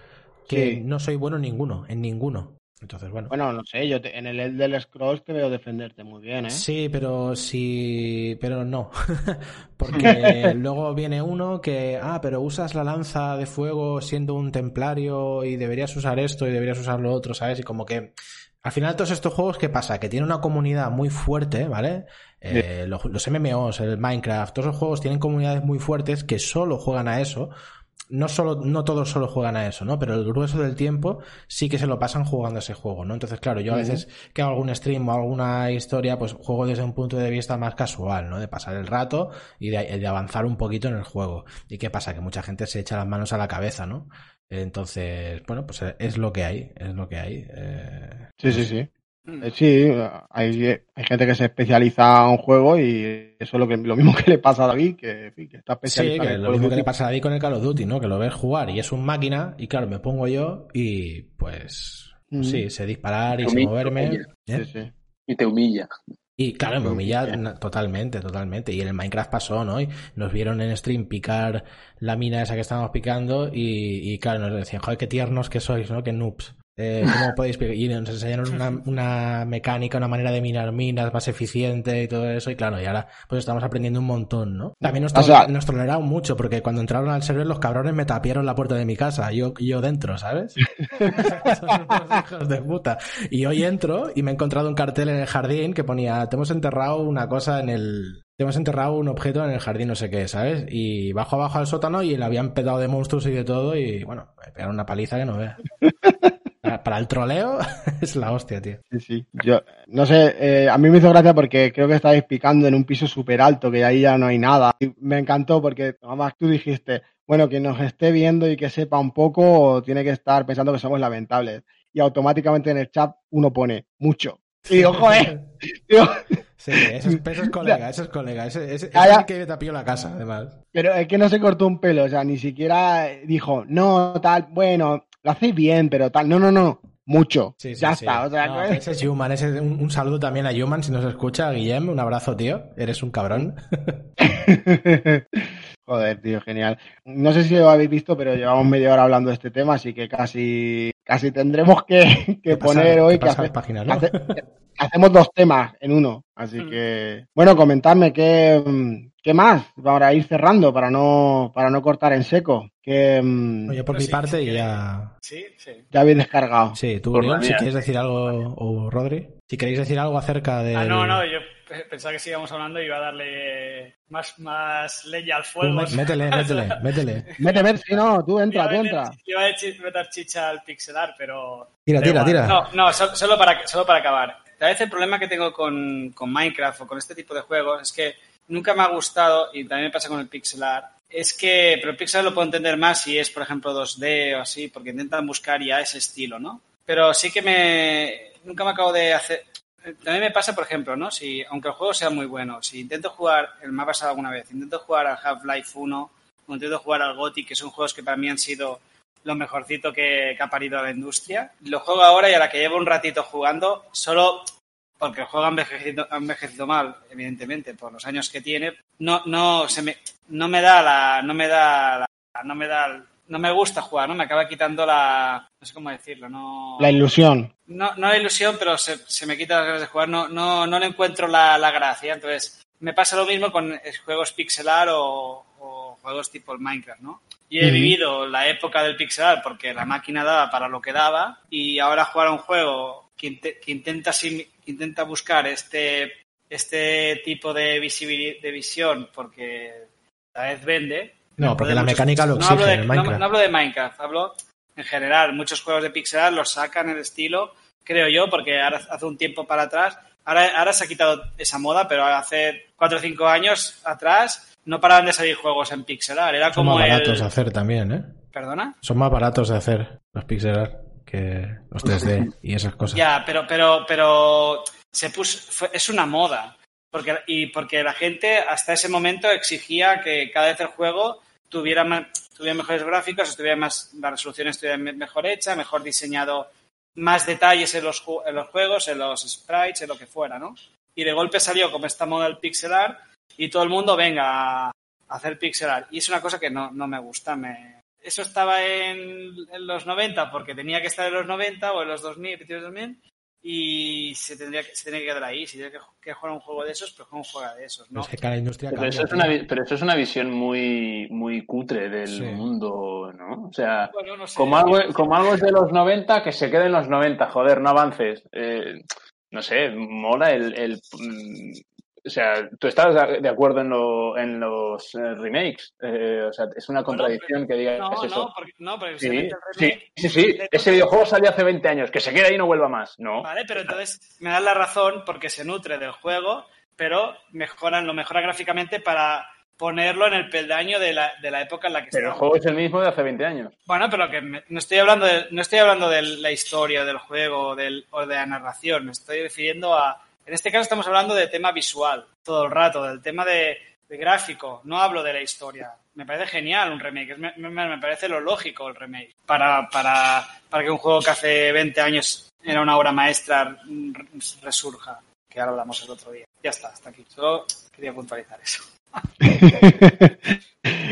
que Sí. no soy bueno en ninguno, en ninguno. Entonces, bueno. Bueno, no sé, yo te- en el Elder Scrolls te veo defenderte muy bien, ¿eh? Sí, pero sí, pero no. <laughs> Porque <laughs> luego viene uno que, ah, pero usas la lanza de fuego siendo un templario y deberías usar esto y deberías usar lo otro, ¿sabes? Y como que al final todos estos juegos, ¿qué pasa? Que tienen una comunidad muy fuerte, ¿vale? Eh, los, los MMOs, el Minecraft, todos esos juegos tienen comunidades muy fuertes que solo juegan a eso. No solo, no todos solo juegan a eso, ¿no? Pero el grueso del tiempo sí que se lo pasan jugando a ese juego, ¿no? Entonces, claro, yo a veces que hago algún stream o alguna historia, pues juego desde un punto de vista más casual, ¿no? De pasar el rato y de, de avanzar un poquito en el juego. ¿Y qué pasa? Que mucha gente se echa las manos a la cabeza, ¿no? Entonces, bueno, pues es lo que hay, es lo que hay. Eh, Sí, sí, sí. Eh, Sí, hay, hay gente que se especializa en un juego y eso es lo, que, lo mismo que le pasa a David, que, que está Sí, especializado que en lo mismo que le pasa a David con el Call of Duty, ¿no? Que lo ves jugar y es un máquina y claro, me pongo yo y pues Ujú. sí, sé disparar y sé moverme. ¿eh? Sí, sí. Y te humilla. Y claro, me humilla totalmente, totalmente. Y en el Minecraft pasó, ¿no? Y nos vieron en stream picar la mina esa que estábamos picando y, y claro, nos decían, joder, qué tiernos que sois, ¿no? Qué noobs. Eh, ¿Cómo podéis? Y nos enseñaron una, una mecánica, una manera de minar minas más eficiente y todo eso. Y claro, y ahora pues estamos aprendiendo un montón, ¿no? También nos, O sea- nos toleraron mucho porque cuando entraron al server los cabrones me tapiaron la puerta de mi casa. Yo, yo dentro, ¿sabes? Son unos <laughs> hijos de puta. Y hoy entro y me he encontrado un cartel en el jardín que ponía, te hemos enterrado una cosa en el... Te hemos enterrado un objeto en el jardín, no sé qué, ¿sabes? Y bajo abajo al sótano y le habían petado de monstruos y de todo y bueno, me pegaron una paliza que no veas. <laughs> Para, el troleo <laughs> es la hostia, tío. Sí, sí. Yo, no sé, eh, a mí me hizo gracia porque creo que estáis picando en un piso súper alto, que ahí ya no hay nada. Y me encantó porque, además, tú dijiste, bueno, quien nos esté viendo y que sepa un poco tiene que estar pensando que somos lamentables. y automáticamente en el chat uno pone mucho. Y digo, joder, <laughs> digo, Sí, ese es, ese es colega, ese es. Ese, ese, Ah, que tapó la casa, además. pero es que no se cortó un pelo, o sea, ni siquiera dijo, no, tal, bueno, lo hacéis bien, pero tal, no, no, no, mucho, Sí, sí, ya sí. está, o sea, No, que- ese es Human. Ese es un, un saludo también a Human si nos escucha. Guillem, un abrazo, tío. Eres un cabrón. <laughs> Joder, tío, genial. No sé si lo habéis visto, pero llevamos media hora hablando de este tema, así que casi, casi tendremos que, <laughs> que poner hoy ¿Qué que hace- página, no? hace- hacemos dos temas en uno. Así Mm. que, bueno, comentadme qué, mm, qué más para ir cerrando, para no, para no cortar en seco. Que mm, Oye, por mi sí, parte sí ya. Sí, sí. ya habéis descargado. Sí, tú, Oriol, si quieres decir algo, o Rodri, si queréis decir algo acerca de. Ah, no, no, yo pe- pensaba que sigamos hablando y iba a darle más, más leña al fuego. Métele, <laughs> métele, métele. Mete, mete, si no, tú entra, Iba tú entra. Iba a meter chicha al pixelar, pero... Tira, tira, tira. No, no, so- solo para, solo para acabar. Tal vez el problema que tengo con, con Minecraft o con este tipo de juegos es que nunca me ha gustado, y también me pasa con el pixelar, es que, pero el pixelar lo puedo entender más si es, por ejemplo, 2D o así, porque intentan buscar ya ese estilo, ¿no? Pero sí que me... Nunca me acabo de hacer... También me pasa, por ejemplo, ¿no? Si, aunque el juego sea muy bueno, si intento jugar, el me ha pasado alguna vez, intento jugar al Half-Life 1 o intento jugar al Gothic, que son juegos que para mí han sido lo mejorcito que, que ha parido la industria. Lo juego ahora y a la que llevo un ratito jugando, solo porque el juego ha envejecido, ha envejecido mal, evidentemente, por los años que tiene, no, no, se me, no me da la, no me da la, no me da, no me gusta jugar, ¿no? Me acaba quitando la, no sé cómo decirlo, no... La ilusión. No, no la ilusión, pero se, se me quita las ganas de jugar. No, no, no le encuentro la, la gracia. Entonces, me pasa lo mismo con eh, juegos pixelar o, o juegos tipo el Minecraft, ¿no? Y he vivido la época del pixelar porque la máquina daba para lo que daba y ahora jugar a un juego que, inte- que intenta, sim- intenta buscar este, este tipo de, de visión porque a vez vende. No, porque la muchos- mecánica lo no exige hablo de, en el no- Minecraft. no hablo de Minecraft, hablo en general. Muchos juegos de pixel art los sacan el estilo, creo yo, porque ahora, hace un tiempo para atrás, ahora, ahora se ha quitado esa moda, pero hace 4 o 5 años atrás no paraban de salir juegos en pixel art. Era Son como más el... baratos de hacer también, ¿eh? ¿Perdona? Son más baratos de hacer los pixel art que los 3D <laughs> y esas cosas. Ya, pero, pero, pero se puso, fue- es una moda. Porque, y porque la gente hasta ese momento exigía que cada vez el juego tuviera, ma- tuviera mejores gráficos, estuviera más, la resolución estuviera me- mejor hecha, mejor diseñado, más detalles en los, ju- en los juegos, en los sprites, en lo que fuera, ¿no? Y de golpe salió como esta moda del pixel art y todo el mundo venga a hacer pixel art. Y es una cosa que no, no me gusta. Me... Eso estaba en, en los 90 porque tenía que estar en los 90 o en los 2000, principios de 2000 y se tendría que, se tenía que quedar ahí. Si tiene que, que jugar un juego de esos, pues juega un juego de esos, ¿no? Es que cada industria Pero cambia. eso, es una, pero eso es una visión muy, muy cutre del Sí. mundo, ¿no? O sea, Bueno, no sé. como algo, como algo es de los 90, que se quede en los 90, joder, no avances. Eh, no sé, mola el... el, mm, o sea, tú estás de acuerdo en, lo- en los eh, remakes. Eh, o sea, es una contradicción que digas No, eso. no, porque, no, porque Sí, sí, sí, sí. Ese videojuego salió hace 20 años. Que se quede ahí y no vuelva más. No. Vale, pero entonces me dan la razón porque se nutre del juego, pero mejoran, lo mejoran gráficamente para ponerlo en el peldaño de la, de la época en la que Pero el juego es el mismo de hace 20 años. Bueno, pero que me- no estoy hablando de, no estoy hablando de la historia del juego del, o de la narración, me estoy refiriendo a... En este caso estamos hablando de tema visual todo el rato, del tema de, de gráfico, no hablo de la historia. Me parece genial un remake, me, me- me parece lo lógico el remake. Para, para, para que un juego que hace 20 años era una obra maestra mm, resurja, que ahora hablamos el otro día. Ya está, hasta aquí. Solo quería puntualizar eso. <laughs>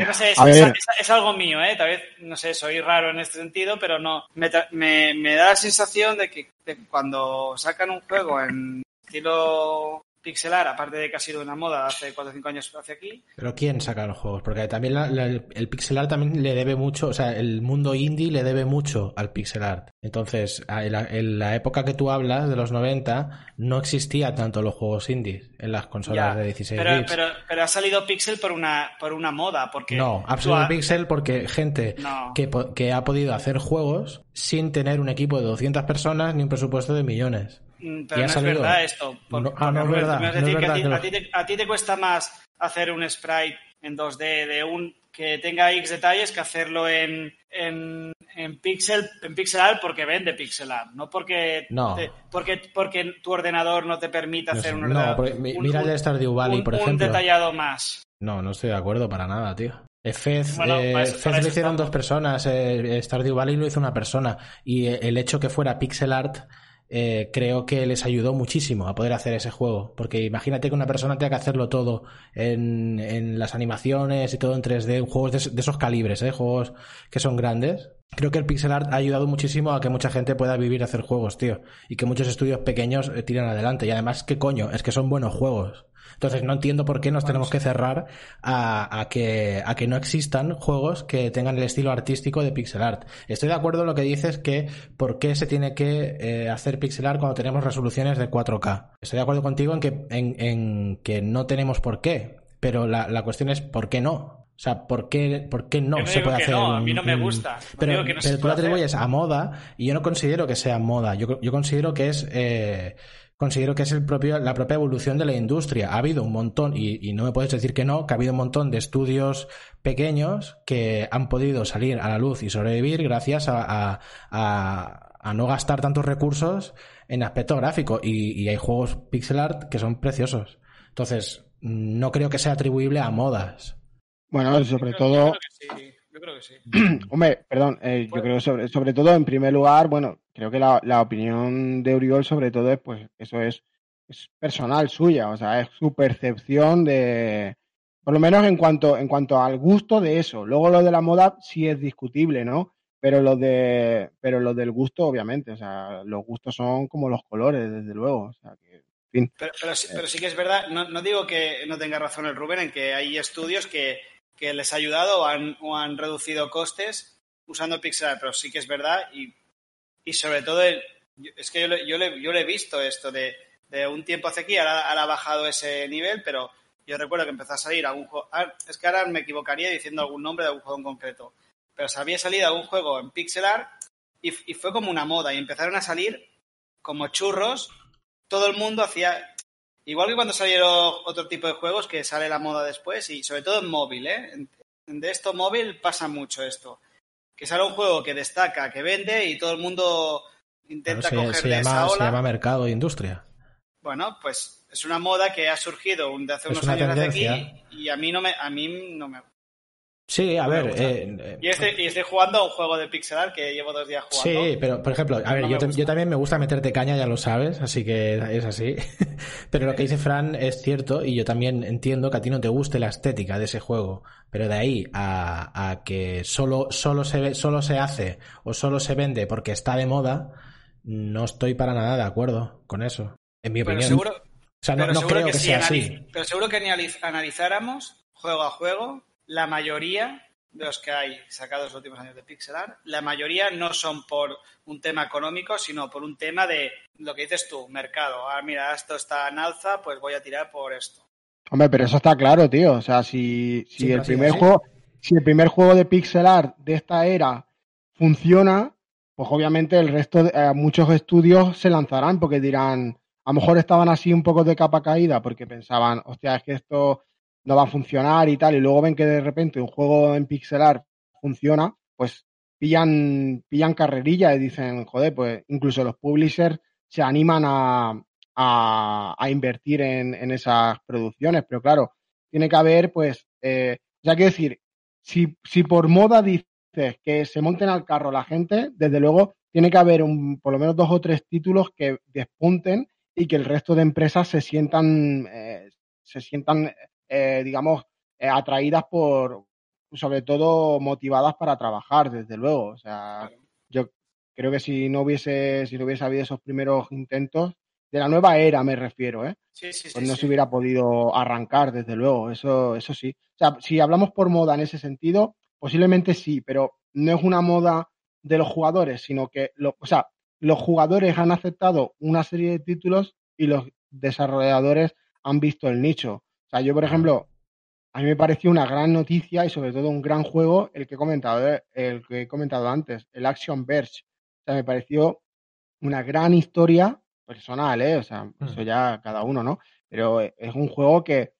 No sé, es, A ver. es- es- es algo mío, ¿eh? Tal vez, no sé, soy raro en este sentido, pero no. Me, tra- me- me da la sensación de que de que cuando sacan un juego en estilo pixelar, aparte de que ha sido una moda hace 4 o 5 años hacia aquí, Pero ¿quién saca los juegos? Porque también la- la- el pixel art también le debe mucho, o sea, el mundo indie le debe mucho al pixel art. Entonces, en la, época que tú hablas, de los 90, no existía tanto los juegos indies en las consolas ya. de 16 Pero, bits. pero, pero ha salido Pixel por una, por una moda, porque... no, ha- pixel porque gente No. que, po- que ha podido hacer juegos sin tener un equipo de 200 personas ni un presupuesto de millones. Mm, Pero no salido. es verdad esto. por- No- ah, no es verdad, no a es decir que a verdad ti- lo- a ti te- a ti te cuesta más hacer un sprite en 2D de un que tenga X detalles que hacerlo en, en, en pixel, en pixel art porque vende pixel art, no porque, No. te- porque, porque tu ordenador no te permite hacer sé, un ordenador. porque un- mira de Stardew Valley, un- por un ejemplo. detallado más. No, no estoy de acuerdo para nada, tío. Eh, Fez, Bueno, eh, eso- Fez para lo hicieron dos personas, eh, Stardew Valley lo hizo una persona y eh, el hecho que fuera pixel art eh, creo que les ayudó muchísimo a poder hacer ese juego, porque imagínate que una persona tenga que hacerlo todo en, en las animaciones y todo en 3D, en juegos de, de esos calibres, ¿eh? juegos que son grandes. Creo que el pixel art ha ayudado muchísimo a que mucha gente pueda vivir a hacer juegos, tío, y que muchos estudios pequeños eh, tiran adelante. Y además, ¿qué coño? Es que son buenos juegos. Entonces no entiendo por qué nos tenemos que cerrar a, a que, a que no existan juegos que tengan el estilo artístico de pixel art. Estoy de acuerdo en lo que dices que por qué se tiene que eh, hacer pixel art cuando tenemos resoluciones de 4K. Estoy de acuerdo contigo en que, en, en que no tenemos por qué, pero la, la cuestión es por qué no. O sea, ¿por qué, por qué no Yo se puede hacer? no, a mí no me gusta. No Pero, que no pero tú la atribuyes a moda y yo no considero que sea moda. Yo, yo considero que es eh, considero que es el propio, la propia evolución de la industria. Ha habido un montón, y, y no me puedes decir que no, que ha habido un montón de estudios pequeños que han podido salir a la luz y sobrevivir gracias a, a- a- a no gastar tantos recursos en aspecto gráfico. Y, y hay juegos pixel art que son preciosos. Entonces, no creo que sea atribuible a modas. Bueno, sobre todo, sí. Yo creo que sí. <clears throat> hombre, perdón, eh, yo Pues- creo sobre, sobre todo, en primer lugar, bueno, creo que la, la opinión de Uriol sobre todo es, pues, eso es, es personal suya, o sea, es su percepción de, por lo menos en cuanto, en cuanto al gusto de eso. Luego lo de la moda sí es discutible, ¿no? Pero lo de, pero lo del gusto, obviamente, o sea, los gustos son como los colores, desde luego, o sea, que, en fin. Pero, pero, sí, pero sí que es verdad, no, no digo que no tenga razón el Rubén en que hay estudios que, que les ha ayudado o han, o han reducido costes usando pixel pero sí que es verdad y, y sobre todo el- es que yo, le- yo, le- yo le he visto esto de, de un tiempo hacia aquí, ahora, ahora ha bajado ese nivel, pero yo recuerdo que empezó a salir algún juego, ah, es que ahora me equivocaría diciendo algún nombre de algún juego en concreto, pero se había salido algún juego en pixel art y, y fue como una moda y empezaron a salir como churros todo el mundo hacía. Igual que cuando salieron otro tipo de juegos que sale la moda después, y sobre todo en móvil, ¿eh? De esto móvil pasa mucho esto. Que sale un juego que destaca, que vende y todo el mundo intenta coger se, se llama, esa se ola. llama mercado e industria. Bueno, pues es una moda que ha surgido de hace Es unos años hacia aquí y a mí no me, a mí no me. Sí, a ver. eh, eh, Y estoy, y estoy jugando a un juego de pixel art que llevo dos días jugando. Sí, pero por ejemplo, a ver, yo, te- yo también me gusta meterte caña, ya lo sabes, así que es así. <laughs> Pero lo que dice Fran es cierto y yo también entiendo que a ti no te guste la estética de ese juego, pero de ahí a, a que solo, solo, se ve, solo se hace o solo se vende porque está de moda, no estoy para nada de acuerdo con eso, en mi pero opinión. seguro, o sea, no, pero no seguro creo que, sea así. Pero seguro que analiz- analizáramos juego a juego, la mayoría de los que hay sacados los últimos años de pixel art, la mayoría no son por un tema económico, sino por un tema de lo que dices tú, mercado. Ah, mira, esto está en alza, pues voy a tirar por esto. Hombre, pero eso está claro, tío. O sea, si, si el primer juego, si el primer juego de pixel art de esta era funciona, pues obviamente el resto de eh, muchos estudios se lanzarán porque dirán, a lo mejor estaban así un poco de capa caída porque pensaban, hostia, es que esto no va a funcionar y tal, y luego ven que de repente un juego en pixel art funciona, pues pillan, pillan carrerilla y dicen, joder, pues incluso los publishers se animan a, a, invertir en, en esas producciones, pero claro, tiene que haber, pues, eh, ya que decir, si, si por moda dices que se monten al carro la gente, desde luego tiene que haber un, por lo menos dos o tres títulos que despunten y que el resto de empresas se sientan, eh, se sientan, eh, digamos, eh, atraídas por, sobre todo motivadas para trabajar, desde luego. O sea, yo creo que si no hubiese, si no hubiese habido esos primeros intentos, de la nueva era me refiero, ¿eh? Sí, sí, sí. pues no se hubiera podido arrancar, desde luego, eso, eso sí. O sea, si hablamos por moda en ese sentido, posiblemente sí, pero no es una moda de los jugadores, sino que, lo, o sea, los jugadores han aceptado una serie de títulos y los desarrolladores han visto el nicho. O sea, yo, por ejemplo, a mí me pareció una gran noticia y sobre todo un gran juego el que he comentado, eh, el que he comentado antes, el Action Verge. O sea, me pareció una gran historia personal, ¿eh? O sea, eso ya cada uno, ¿no? Pero es un juego que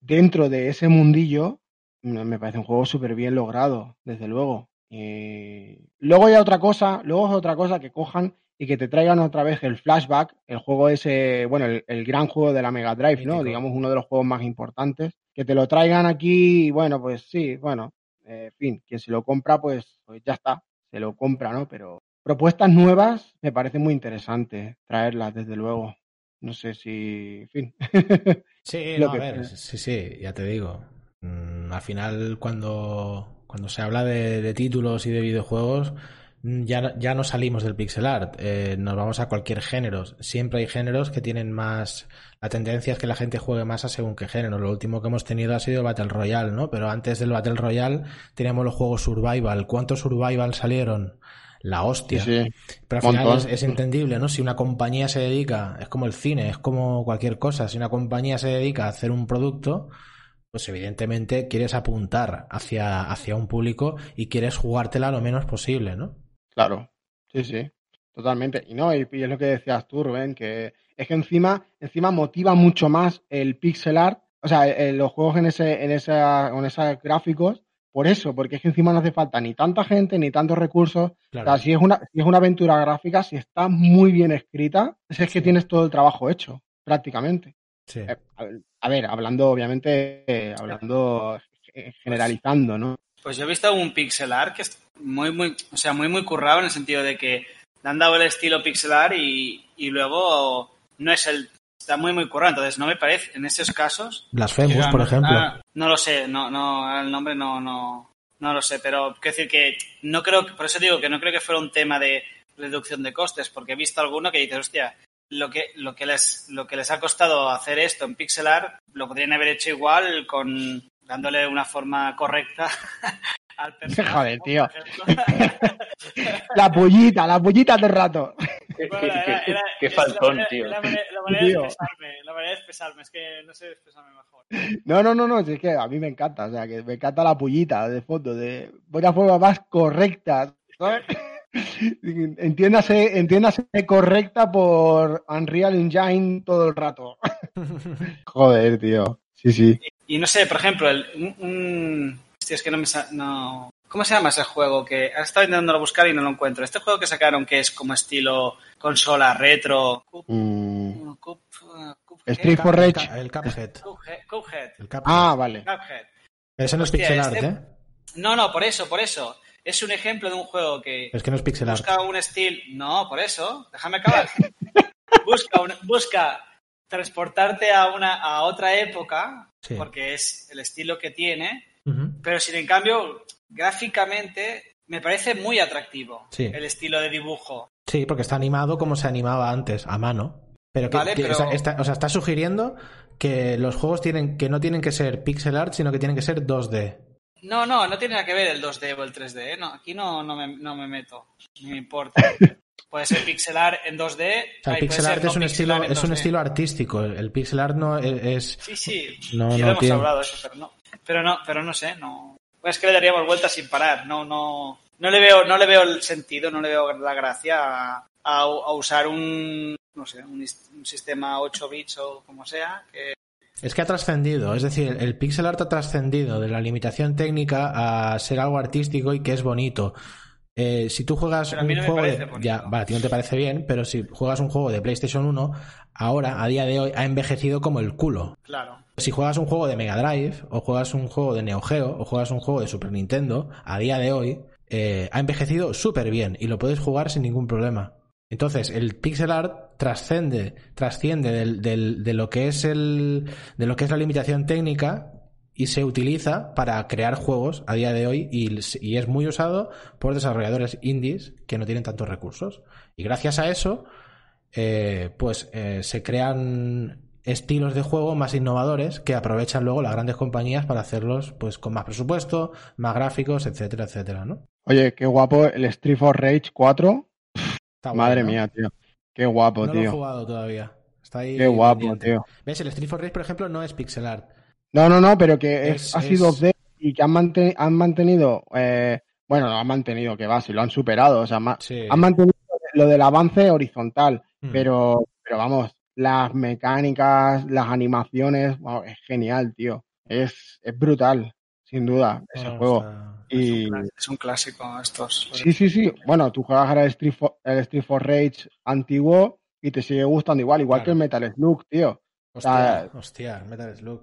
dentro de ese mundillo me parece un juego súper bien logrado, desde luego. Y luego hay otra cosa, luego es otra cosa que cojan y que te traigan otra vez el flashback, el juego ese, bueno, el, el gran juego de la Mega Drive, ¿no? Mítico. Digamos uno de los juegos más importantes, que te lo traigan aquí y bueno, pues sí, bueno, eh, fin, quien se lo compra, pues, pues ya está, se lo compra, ¿no? Pero propuestas nuevas me parece muy interesante traerlas, desde luego. No sé si, en fin. <laughs> Sí, no, a ver, sí, sí, ya te digo. Mm, al final, cuando, cuando se habla de, de títulos y de videojuegos, ya, ya no salimos del pixel art, eh, nos vamos a cualquier género. Siempre hay géneros que tienen más. La tendencia es que la gente juegue más a según qué género. Lo último que hemos tenido ha sido el Battle Royale, ¿no? Pero antes del Battle Royale teníamos los juegos Survival. ¿Cuántos Survival salieron? La hostia. Sí, sí. Pero al final es, es entendible, ¿no? Si una compañía se dedica, es como el cine, es como cualquier cosa, si una compañía se dedica a hacer un producto, pues evidentemente quieres apuntar hacia, hacia un público y quieres jugártela lo menos posible, ¿no? Claro, sí, sí, totalmente. Y no, y, y es lo que decías tú, Rubén, que es que encima, encima motiva mucho más el pixel art, o sea, eh, los juegos en ese, en esa, con esos gráficos, por eso, porque es que encima no hace falta ni tanta gente, ni tantos recursos. O Claro. sea, si es una, si es una aventura gráfica, si está muy bien escrita, es que Sí. tienes todo el trabajo hecho, prácticamente. Sí. Eh, a, a ver, hablando, obviamente, eh, hablando, eh, generalizando, ¿no? Pues yo he visto un pixel art que es muy, muy, o sea, muy, muy currado en el sentido de que le han dado el estilo pixel art y, y luego no es el, está muy, muy currado. Entonces no me parece, en esos casos, Blasphemous, por ejemplo. Ah, no lo sé, no, no, el nombre no, no, no lo sé, pero quiero decir que no creo, por eso digo que no creo que fuera un tema de reducción de costes, porque he visto alguno que dices, hostia, lo que, lo que les, lo que les ha costado hacer esto en pixel art, lo podrían haber hecho igual con dándole una forma correcta al <laughs> personaje. Joder, tío. <laughs> La pollita, la pollita de rato. Qué, Bueno, qué- era- qué- era- qué es la faltón, manera- tío. La manera, la manera de Tío. expresarme, la manera de expresarme, es que no sé expresarme mejor. No, no, no, no, es que a mí me encanta, o sea, que me encanta la pollita de fondo, de una forma más correcta, ¿sabes? <laughs> Entiéndase, entiéndase correcta por Unreal Engine todo el rato. Joder, tío. Sí, sí. Y no sé, por ejemplo, el, un, un- hostia, es que no me sa- no ¿Cómo se llama ese juego que ahora estaba intentando buscar y no lo encuentro? Este juego que sacaron que es como estilo consola retro. Cup- Mm, Cup- Cuphead. Street for El Rage. El Cuphead. El Cuphead. Ah, vale. Cuphead. Pero ese no es pixel art, este- ¿eh? No, no, por eso, por eso. Es un ejemplo de un juego que Es que no es pixel art. busca un estilo. No, por eso. Déjame acabar. <laughs> busca, un- busca transportarte a una a otra época Sí. porque es el estilo que tiene, Pero sin en cambio gráficamente me parece muy atractivo Sí. el estilo de dibujo. Sí, porque está animado como se animaba antes, a mano. Pero que, Vale, que- pero- o, sea, está, o sea, está sugiriendo que los juegos tienen que no tienen que ser pixel art, sino que tienen que ser 2D. No, no, no tiene nada que ver el 2D o el 3D. ¿eh? No, aquí no, no, me, no me meto, ni me importa. Puede ser pixelar en 2D. <laughs> O sea, el pixel art no es un estilo es un 2D. estilo artístico. El el pixel art no es, es- Sí, sí, No, sí no lo hemos tiene- hablado eso, pero no. Pero no, pero no sé, no. Es que le daríamos vueltas sin parar. No, no, no le veo, no le veo el sentido, no le veo la gracia a, usar un, no sé, un, un sistema 8 bits o como sea. Es que ha trascendido. Es decir, el pixel art ha trascendido de la limitación técnica a ser algo artístico y que es bonito. Eh, si tú juegas Pero a mí un me juego parece de, ya, vale, a ti no te parece bien, pero si juegas un juego de PlayStation 1, ahora, a día de hoy, ha envejecido como el culo. claro. Si juegas un juego de Mega Drive, o juegas un juego de Neo Geo, o juegas un juego de Super Nintendo, a día de hoy, eh, ha envejecido súper bien y lo puedes jugar sin ningún problema. Entonces, el pixel art trascende, trasciende del, del- de lo que es el, de lo que es la limitación técnica y se utiliza para crear juegos a día de hoy y, y es muy usado por desarrolladores indies que no tienen tantos recursos. Y gracias a eso, eh, pues eh, se crean estilos de juego más innovadores que aprovechan luego las grandes compañías para hacerlos pues con más presupuesto, más gráficos, etcétera, etcétera, ¿no? Oye, qué guapo el Street for Rage 4. Está Madre ¿no? mía, tío. Qué guapo, No lo he tío. jugado todavía. Está ahí Qué guapo, pendiente. tío. ¿Ves? El Street for Rage, por ejemplo, no es pixel art. No, no, no, pero que es, Es- ha sido es- 2D y que han, manten- han mantenido, eh, bueno, no han mantenido, que va, si lo han superado, o sea, ma- Sí. han mantenido lo del avance horizontal, Mm. pero, pero vamos, las mecánicas, las animaciones, wow, es genial, tío. Es, es brutal, sin duda, ese juego. Y... Es, un, es, un, clásico estos. Sí, sí, sí. Bueno, tú juegas ahora el Street, for, el Street for Rage antiguo y te sigue gustando igual, igual claro. que el Metal Slug, tío. Hostia, o sea, hostia, el Metal Slug.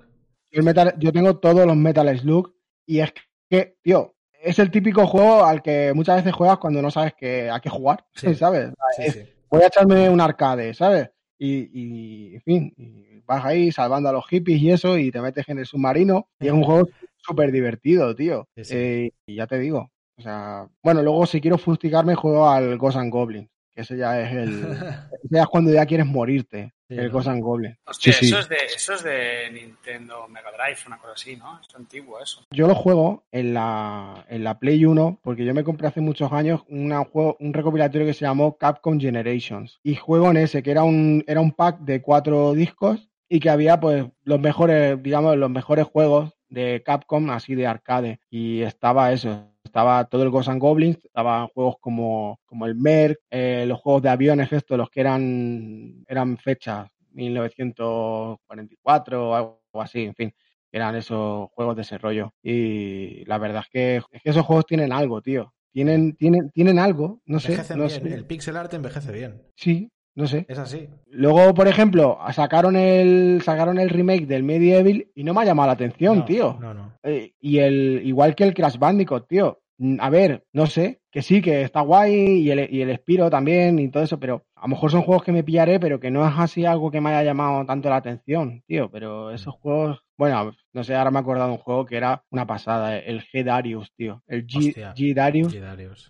El Metal, yo tengo todos los Metal Slug y es que, tío, es el típico juego al que muchas veces juegas cuando no sabes que, a qué jugar, sí. <laughs> ¿sabes? Sí, es, sí. Voy a echarme un arcade, ¿sabes? Y, y, en fin, y vas ahí salvando a los hippies y eso, y te metes en el submarino, y es un juego súper divertido, tío. Eh, y ya te digo, o sea, bueno, luego si quiero fustigarme juego al Ghost and Goblin, que ese ya es el, <laughs> ya es cuando ya quieres morirte, Sí, el ¿no? Ghost and Goblin. Hostia, Sí, sí. Eso, es de, eso es de Nintendo Mega Drive, una cosa así, ¿no? Es antiguo eso. Yo lo juego en la, en la Play 1 porque yo me compré hace muchos años una juego, un recopilatorio que se llamó Capcom Generations y juego en ese que era un, era un pack de cuatro discos y que había pues los mejores, digamos, los mejores juegos de Capcom así de arcade y estaba eso, estaba todo el Ghosts and Goblins, estaban juegos como, como el Merc, eh, los juegos de aviones estos, los que eran, eran fechas 1944 o algo así, en fin eran esos juegos de ese rollo. Y la verdad es que, es que esos juegos tienen algo, tío. Tienen, tienen, tienen algo, no sé. Envejecen No bien. sé. El pixel art envejece bien. Sí, no sé. Es así. Luego, por ejemplo, sacaron el, sacaron el remake del Medieval y no me ha llamado la atención, No, tío. No, no. Eh, y el, igual que el Crash Bandicoot, tío. Mm, A ver, no sé, que sí, que está guay y el, y el Spiro también y todo eso, pero a lo mejor son juegos que me pillaré, pero que no es así algo que me haya llamado tanto la atención, tío. Pero esos juegos, bueno, no sé, ahora me he acordado de un juego que era una pasada, el G Darius, tío. El G, Darius.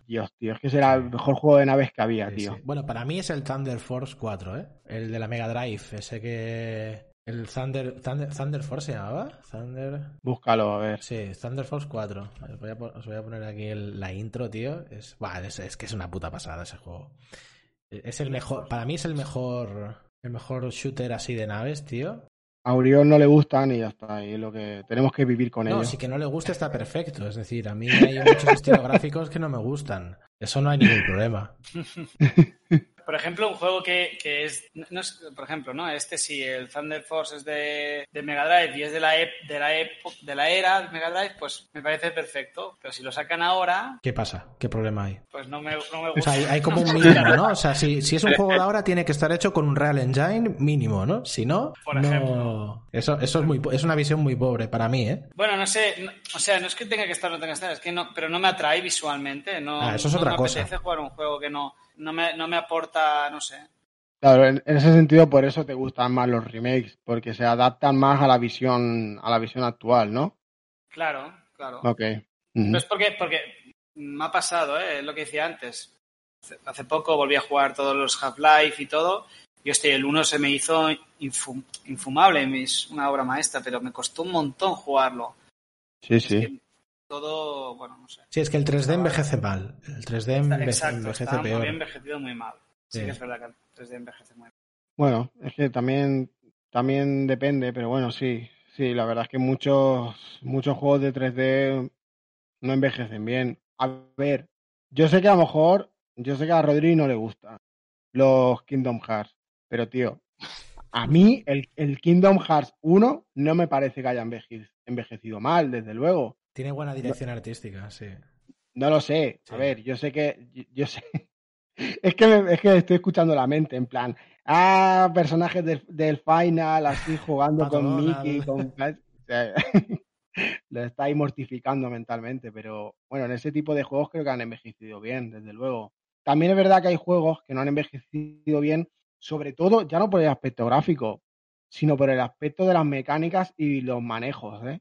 Dios, tío, es que será el mejor juego de naves que había, Sí, tío. sí. Bueno, para mí es el Thunder Force 4, ¿eh? El de la Mega Drive, ese que... El Thunder, Thunder, Thunder Force se llamaba. Thunder... Búscalo, a ver. Sí, Thunder Force 4. Os voy a, os voy a poner aquí el- la intro, tío. Es, buah, es, es que es una puta pasada ese juego. Es el mejor, para mí es el mejor, el mejor shooter así de naves, tío. A Uriol no le gustan y ya está, y lo que tenemos que vivir con No, ellos. si que no le gusta está perfecto. Es decir, a mí hay muchos estilos gráficos que no me gustan. Eso no hay ningún problema. <laughs> Por ejemplo, un juego que, que es, no es- por ejemplo, ¿no? Este sí, el Thunder Force es de, de Mega Drive y es de la, ep- de, la epo- de la era de Mega Drive, pues me parece perfecto. Pero si lo sacan ahora, ¿Qué pasa? ¿Qué problema hay? pues no me, no me O gusta. sea, hay, hay como un <laughs> mínimo, ¿no? O sea, si, si es un juego de ahora, tiene que estar hecho con un Real Engine mínimo, ¿no? Si no, Por no... ejemplo. Eso, eso es, muy, es una visión muy pobre para mí, ¿eh? Bueno, no sé, no- o sea, no es que tenga que estar o no tenga que estar, es que no, pero no me atrae visualmente, no, Ah, eso es no otra me cosa. apetece jugar un juego que no, no me, no me aporta, no sé. Claro, en, en ese sentido, por eso te gustan más los remakes, porque se adaptan más a la visión, a la visión actual, ¿no? Claro, claro. Ok. No es porque, porque me ha pasado, ¿eh? es lo que decía antes. Hace- poco volví a jugar todos los Half-Life y todo. Y hostia, el 1 se me hizo infum- infumable, es una obra maestra, pero me costó un montón jugarlo. Sí, Es sí. Todo, bueno, no sé. Sí, es que el 3D envejece mal. El 3D enve- Exacto, envejece está peor. muy envejecido muy mal. Sí, Sí. que es verdad que el 3D envejece muy mal. Bueno, es que también, también depende, pero bueno, sí, sí, la verdad es que muchos, muchos juegos de 3D no envejecen bien. A ver, yo sé que a lo mejor, yo sé que a Rodri no le gusta los Kingdom Hearts, pero tío, a mí el, el Kingdom Hearts 1 no me parece que haya enveje- envejecido mal, desde luego. Tiene buena dirección artística, sí. No lo sé. Sí. A ver, yo sé que. Yo, yo sé. <laughs> Es que, me- es que estoy escuchando la mente, en plan. Ah, personajes del, del final, así <laughs> jugando con. Mickey, con. <laughs> lo estáis mortificando mentalmente, pero bueno, en ese tipo de juegos creo que han envejecido bien, desde luego. También es verdad que hay juegos que no han envejecido bien, sobre todo ya no por el aspecto gráfico, sino por el aspecto de las mecánicas y los manejos, ¿eh?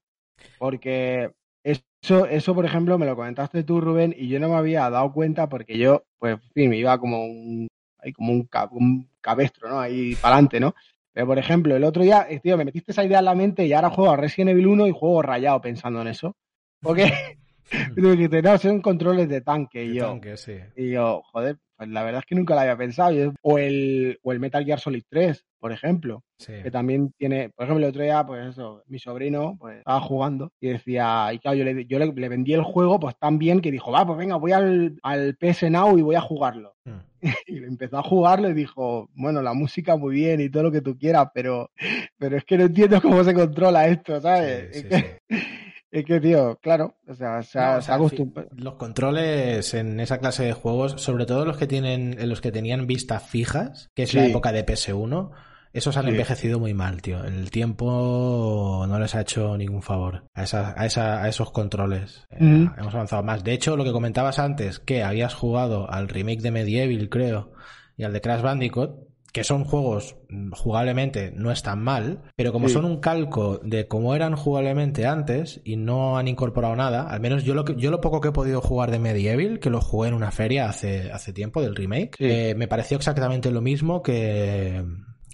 Porque eso, eso, por ejemplo, me lo comentaste tú, Rubén, y yo no me había dado cuenta porque yo, pues, en fin, me iba como un, ahí como un, ca- un cabestro, ¿no? Ahí para adelante, ¿no? Pero, por ejemplo, el otro día, eh, tío, me metiste esa idea en la mente y ahora juego a Resident Evil 1 y juego rayado pensando en eso. Porque tú dijiste, no, son controles de tanque. Y El yo, tanque, sí. y yo, joder, pues la verdad es que nunca lo había pensado. Yo- O el, o el Metal Gear Solid 3, por ejemplo sí. que también tiene, por ejemplo, el otro día, pues eso, mi sobrino pues estaba jugando y decía, y claro, yo le, yo le, le vendí el juego pues tan bien que dijo, va, pues venga, voy al, al PS Now y voy a jugarlo. Mm. <laughs> Y empezó a jugarlo y dijo, bueno, la música muy bien y todo lo que tú quieras, pero, pero es que no entiendo cómo se controla esto, ¿sabes? Sí, sí, <laughs> Es que, tío, claro, o sea, se, No, ha- o se acostumbrado. fin, los controles en esa clase de juegos, sobre todo los que tienen, en los que tenían vistas fijas, que es la época de PS1, esos han Sí. envejecido muy mal, tío. El tiempo no les ha hecho ningún favor a, esa, a, esa- a esos controles. Eh, hemos avanzado más. De hecho, lo que comentabas antes, que habías jugado al remake de Medieval, creo, y al de Crash Bandicoot, que son juegos jugablemente no están mal, pero como Sí. son un calco de cómo eran jugablemente antes y no han incorporado nada, al menos yo lo que, yo lo poco que he podido jugar de Medieval, que lo jugué en una feria hace, hace tiempo del remake, Sí. eh, me pareció exactamente lo mismo que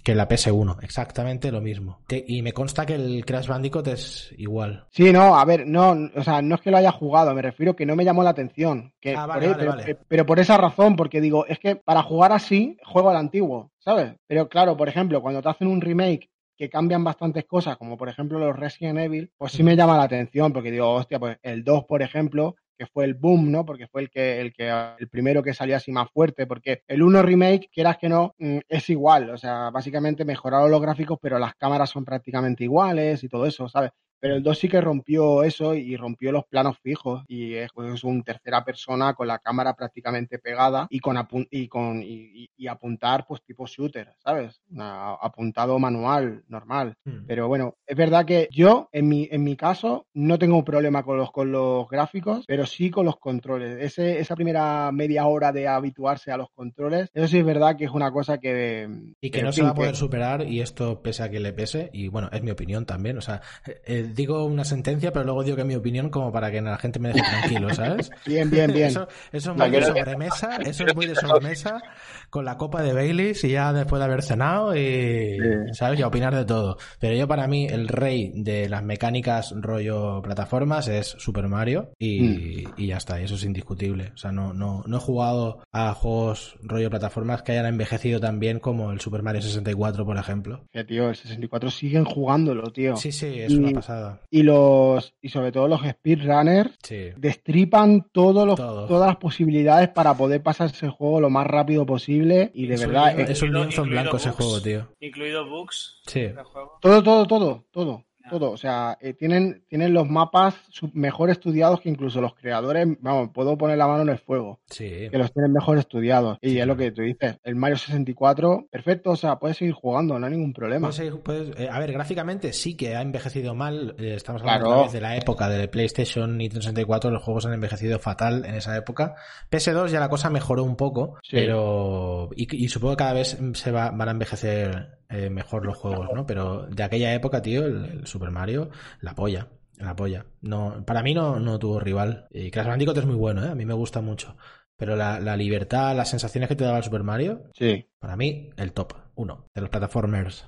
que la PS1, exactamente lo mismo. Y me consta que el Crash Bandicoot es igual. Sí, no, a ver, no, o sea, no es que lo haya jugado, me refiero que no me llamó la atención. Que Ah, por vale, vale, pero, vale. pero por esa razón, porque digo, es que para jugar así, juego al antiguo, ¿sabes? Pero claro, por ejemplo, cuando te hacen un remake que cambian bastantes cosas, como por ejemplo los Resident Evil, pues sí me llama la atención, porque digo, hostia, pues el 2, por ejemplo, que fue el boom, ¿no? Porque fue el que, el que, el primero que salió así más fuerte, porque el 1 remake, quieras que no, mm, es igual, o sea, básicamente mejoraron los gráficos, pero las cámaras son prácticamente iguales y todo eso, ¿sabes? Pero el 2 sí que rompió eso y rompió los planos fijos y es, pues, es un tercera persona con la cámara prácticamente pegada y con, apun- y, con y, apuntar pues tipo shooter, ¿sabes? Una- apuntado manual, normal. Hmm. Pero bueno, es verdad que yo, en mi, en mi caso, no tengo un problema con los, con los gráficos, pero sí con los controles. Ese, esa primera media hora de habituarse a los controles, eso sí es verdad que es una cosa que... Y que no se va a poder superar, y esto pese a que le pese, y bueno, es mi opinión también. O sea, eh, digo una sentencia, pero luego digo que es mi opinión como para que la gente me deje tranquilo, ¿sabes? <laughs> Bien, bien, bien. Eso, eso es muy de sobremesa, eso es muy de sobremesa, con la copa de Baileys y ya después de haber cenado y, ¿sabes? Y a opinar de todo. Pero yo para mí, el rey de las mecánicas rollo plataformas es Super Mario y, y ya está, y eso es indiscutible. O sea, no, no, no he jugado a juegos rollo plataformas que hayan envejecido tan bien como el Super Mario 64, por ejemplo. Que, tío, el 64 siguen jugándolo, tío. Sí, sí, es Y- una pasada. Y los y sobre todo los speedrunners Sí. destripan todos los, Todo. todas las posibilidades para poder pasarse el juego lo más rápido posible y de Es un verdad es un lienzo en blanco ese juego, tío. Incluido bugs Sí. juego. todo todo todo todo todo o sea eh, tienen tienen los mapas mejor estudiados que incluso los creadores vamos puedo poner la mano en el fuego Sí. que los tienen mejor estudiados y Sí, es lo que tú dices el Mario 64 perfecto o sea puedes seguir jugando no hay ningún problema Puede ser- puede- eh, a ver, gráficamente sí que ha envejecido mal. eh, estamos hablando Claro. de la época de PlayStation y 64. Los juegos han envejecido fatal en esa época. PS2 ya la cosa mejoró un poco, Sí. pero. Y, y supongo que cada vez se va- van a envejecer eh, mejor los juegos, ¿no? Pero de aquella época, tío, el, el Super Mario, la polla. La polla. No, para mí no, no tuvo rival. Y Crash Bandicoot es muy bueno, ¿eh? A mí me gusta mucho. Pero la, la libertad, las sensaciones que te daba el Super Mario, sí para mí, el top uno de los platformers.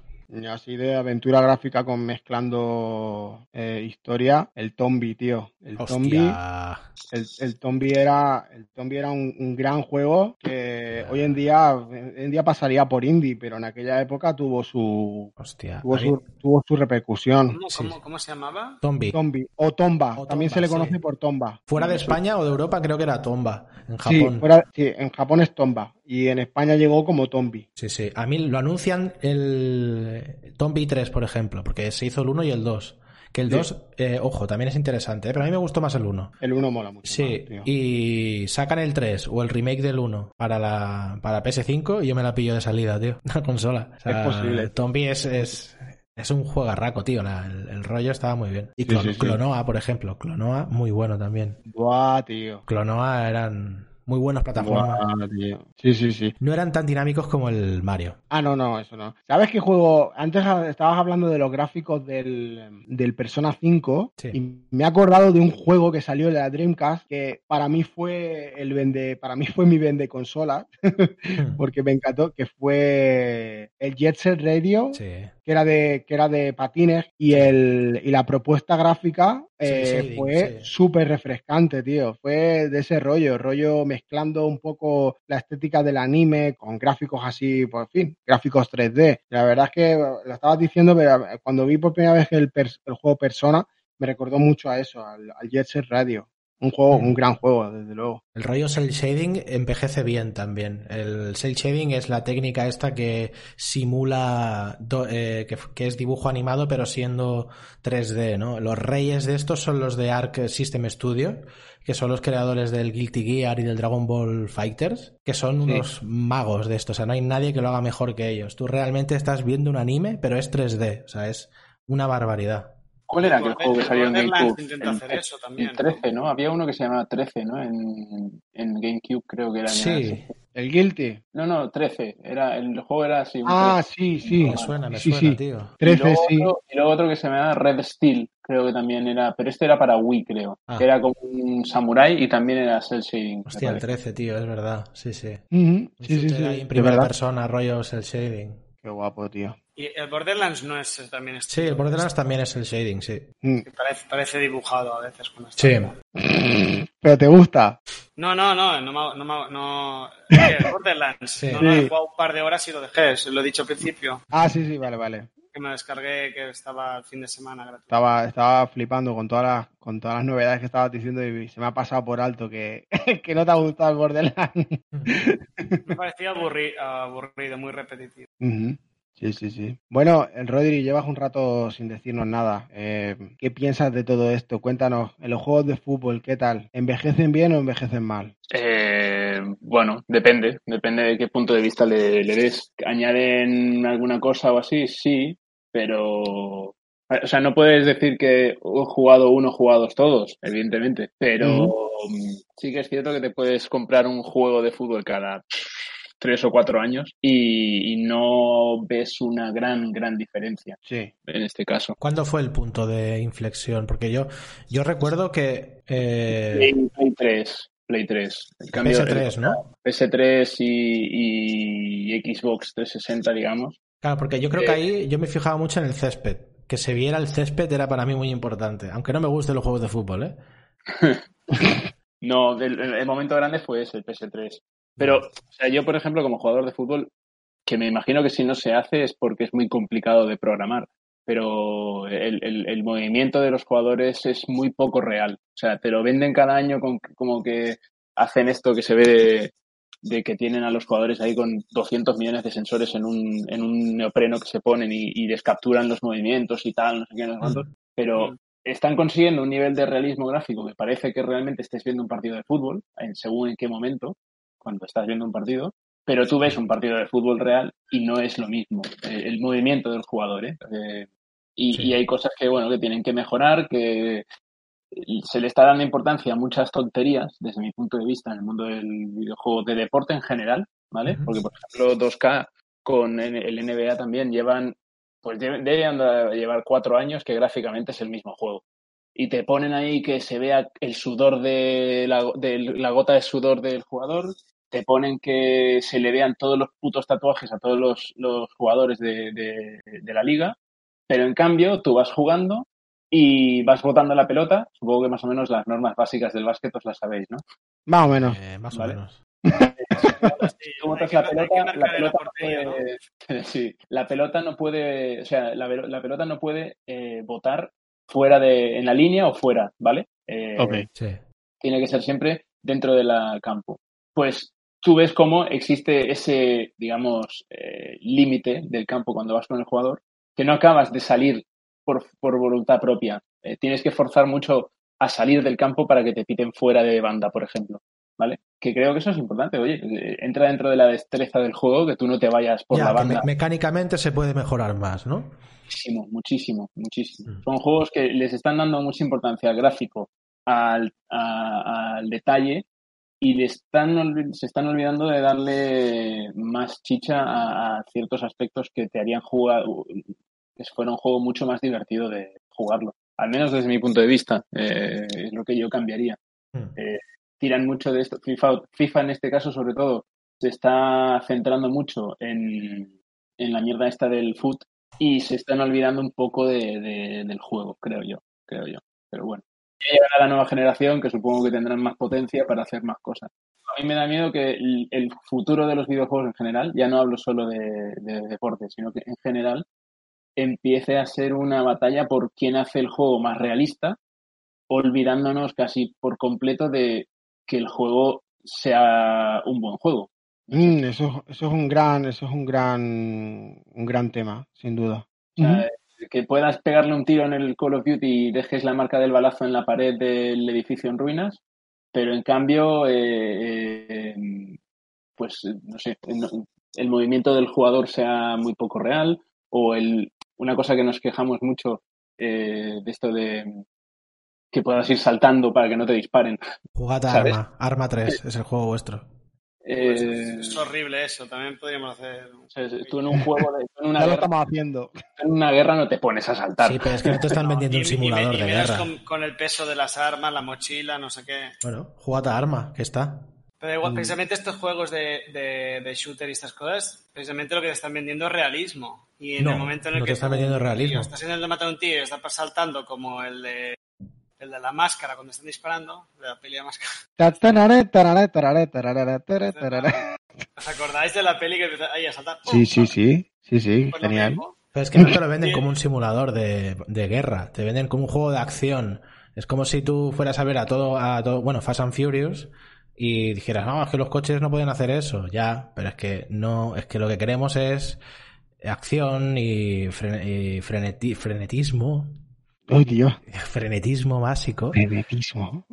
Así de aventura gráfica con mezclando eh, historia el Tombi tío el Tombi. El, el Tombi era, el Tombi era un, un gran juego que hoy en día, hoy en día pasaría por indie, pero en aquella época tuvo su, Hostia. tuvo su, tuvo su repercusión. ¿Cómo, Sí, cómo- sí. cómo se llamaba? Tombi. Tombi o Tomba, O también Tomba, se le sí. conoce por Tomba. Fuera de España o de Europa creo que era Tomba. En Sí, Japón. fuera- sí, en Japón es Tomba y en España llegó como Tombi. Sí, sí. A mí lo anuncian el Tombi 3, por ejemplo, porque se hizo el 1 y el 2. Que el Sí. 2, eh, ojo, también es interesante, ¿eh? pero a mí me gustó más el 1. El 1 mola mucho. Sí, más, tío. y sacan el 3 o el remake del 1 para la para PS5 y yo me la pillo de salida, tío, <laughs> la consola. O sea, Es posible. Tombi es, es, es un juegarraco, tío, la- el, el rollo estaba muy bien. Y Sí, Clon- sí, sí. Clonoa, por ejemplo, Clonoa, muy bueno también. Buah, tío. Clonoa eran muy buenas plataformas. Buah. Sí, sí, sí. No eran tan dinámicos como el Mario. Ah, no, no, eso no. ¿Sabes qué juego? Antes estabas hablando de los gráficos del, del Persona 5 Sí. y me he acordado de un juego que salió en la Dreamcast que para mí fue el vende, para mí fue mi vende consola <laughs> porque me encantó, que fue el Jet Set Radio, Sí. Que era de que era de patines y el y la propuesta gráfica Sí, eh, fue sí. súper refrescante, tío. Fue de ese rollo, rollo mezclando un poco la estética del anime con gráficos así, por fin, gráficos 3D. La verdad es que lo estabas diciendo, pero cuando vi por primera vez el, el juego Persona, me recordó mucho a eso, al, al Jet Set Radio. Un juego, un gran juego, desde luego. El rollo cel shading envejece bien también. El cel shading es la técnica esta que simula eh, que, es dibujo animado pero siendo 3D, ¿no? Los reyes de estos son los de Arc System Studio, que son los creadores del Guilty Gear y del Dragon Ball Fighters, que son unos magos de esto. O sea, no hay nadie que lo haga mejor que ellos. Tú realmente estás viendo un anime, pero es 3D. O sea, es una barbaridad. ¿Cuál era aquel juego que salió en GameCube? El, 13, ¿no? Había uno que se llamaba 13, ¿no? En, en GameCube creo que era. Sí. ¿El Guilty? No, no, 13. Era, el juego era así. ah, sí, sí. Me suena, me suena, tío. 13, sí. y luego otro que se llamaba Red Steel, creo que también era. Pero este era para Wii, creo. Ah. Era como un samurai y también era cel shading. Hostia, el 13, tío, es verdad. Sí, sí. Sí, sí, sí. En primera persona, rollo cel shading. Qué guapo, tío. Y el Borderlands no es también Sí, el Borderlands también es el shading, sí. Mm. Parece, dibujado a veces con Sí. ¿Pero te gusta? No, no, no, no, no, no <laughs> el Borderlands. Sí. No, no, he jugado un par de horas y lo dejé, lo he dicho al principio. Ah, sí, sí, vale, vale. Que me descargué que estaba el fin de semana gratuito. Estaba, estaba flipando con todas las, con todas las novedades que estabas diciendo y se me ha pasado por alto que, <laughs> que no te ha gustado el Borderlands. me parecía aburrido, aburrido muy repetitivo. Sí, sí, sí. Bueno, el Rodri, llevas un rato sin decirnos nada. Eh, ¿Qué piensas de todo esto? Cuéntanos, en los juegos de fútbol, ¿qué tal? ¿Envejecen bien o envejecen mal? Eh, bueno, depende, depende de qué punto de vista le, des. ¿Añaden alguna cosa o así? Sí, pero o sea, no puedes decir que he jugado uno, jugados todos, evidentemente, pero sí que es cierto que te puedes comprar un juego de fútbol cada tres o cuatro años y, no ves una gran, gran diferencia sí. en este caso. ¿Cuándo fue el punto de inflexión? Porque yo, yo recuerdo que... Eh... Play, 3. Play 3. El cambio, PS3, ¿no? PS3 y, y, Xbox 360, digamos. Claro, porque yo creo que eh, ahí yo me fijaba mucho en el césped. Que se viera el césped era para mí muy importante. Aunque no me gusten los juegos de fútbol, ¿eh? <laughs> no, el, el, momento grande fue ese, el PS3. Pero, o sea, yo, por ejemplo, como jugador de fútbol, que me imagino que si no se hace es porque es muy complicado de programar, pero el, el, movimiento de los jugadores es muy poco real. O sea, te lo venden cada año con, como que hacen esto que se ve de, que tienen a los jugadores ahí con 200 millones de sensores en un, en un neopreno que se ponen y, y descapturan los movimientos y tal, no sé qué, no sé cuántos, pero están consiguiendo un nivel de realismo gráfico que parece que realmente estés viendo un partido de fútbol, en, según en qué momento, cuando estás viendo un partido, pero tú ves un partido de fútbol real y no es lo mismo eh, el movimiento del jugador. ¿eh? eh y, hay cosas que, bueno, que tienen que mejorar, que se le está dando importancia a muchas tonterías, desde mi punto de vista, en el mundo del videojuego de deporte en general, ¿vale? Porque, por ejemplo, 2K con el NBA también llevan, pues deben llevar cuatro años que gráficamente es el mismo juego y te ponen ahí que se vea el sudor de la, de la gota de sudor del jugador, te ponen que se le vean todos los putos tatuajes a todos los, los jugadores de, de, la liga, pero en cambio tú vas jugando y vas botando la pelota, supongo que más o menos las normas básicas del básquet os las sabéis, ¿no? Más o menos. Eh, más o menos. <laughs> Tú botas la pelota, la pelota, puede, <laughs> sí, la pelota no puede, o sea, la, la pelota no puede eh, botar fuera de, en la línea o fuera, ¿vale? Eh, Tiene que ser siempre dentro del campo. Pues tú ves cómo existe ese, digamos, eh, límite del campo cuando vas con el jugador, que no acabas de salir por, por voluntad propia. Eh, tienes que forzar mucho a salir del campo para que te piten fuera de banda, por ejemplo. ¿Vale? Que creo que eso es importante. Oye, entra dentro de la destreza del juego, que tú no te vayas por la banda. mecánicamente se puede mejorar más, ¿no? Muchísimo, muchísimo, muchísimo. Mm. Son juegos que les están dando mucha importancia al gráfico, al, al detalle y le están, se están olvidando de darle más chicha a, ciertos aspectos que te harían jugar, que fuera un juego mucho más divertido de jugarlo. Al menos desde mi punto de vista, eh, es lo que yo cambiaría. Mm. Eh, tiran mucho de esto. FIFA, FIFA en este caso, sobre todo, se está centrando mucho en, en la mierda esta del foot y se están olvidando un poco de, del juego, creo yo, creo yo. Pero bueno, ya llegará la nueva generación que supongo que tendrán más potencia para hacer más cosas. A mí me da miedo que el, futuro de los videojuegos en general, ya no hablo solo de, de deporte, sino que en general empiece a ser una batalla por quién hace el juego más realista olvidándonos casi por completo de que el juego sea un buen juego. Mm, eso, eso es un gran, eso es un gran, un gran tema, sin duda. O sea, que puedas pegarle un tiro en el Call of Duty y dejes la marca del balazo en la pared del edificio en ruinas, pero en cambio, eh, eh, pues no sé, el movimiento del jugador sea muy poco real o el, una cosa que nos quejamos mucho eh, de esto de que puedas ir saltando para que no te disparen. Jugad a Arma, Arma 3 es el juego vuestro. Pues Eh, es horrible eso, también podríamos hacer. o sea, tú en un juego, de, en, una Ya lo guerra, estamos haciendo. en una guerra no te pones a saltar. Sí, pero es que no te están vendiendo Y- un y- simulador y de menos guerra. Con, con el peso de las armas, la mochila, no sé qué. Bueno, jugad a Arma, que está. Pero igual, precisamente estos juegos de, de, de shooter y estas cosas, precisamente lo que te están vendiendo es realismo. Y en No, el momento en el no que te están vendiendo realismo. tío, estás intentando matar a un tío y estás saltando como el de, el de la máscara cuando están disparando, de la peli de máscara. <laughs> Tararé. ¿Os acordáis de la peli que empieza ahí a saltar? Sí, sí, sí, sí, sí, Pues genial. Pero es que no te lo venden como un simulador de, de guerra, te venden como un juego de acción. Es como si tú fueras a ver a todo, a todo, bueno, Fast and Furious y dijeras, no, es que los coches no pueden hacer eso. Ya, pero es que no, es que lo que queremos es acción y, fre- y freneti- frenetismo, Uy, Dios. frenetismo básico. Frenetismo.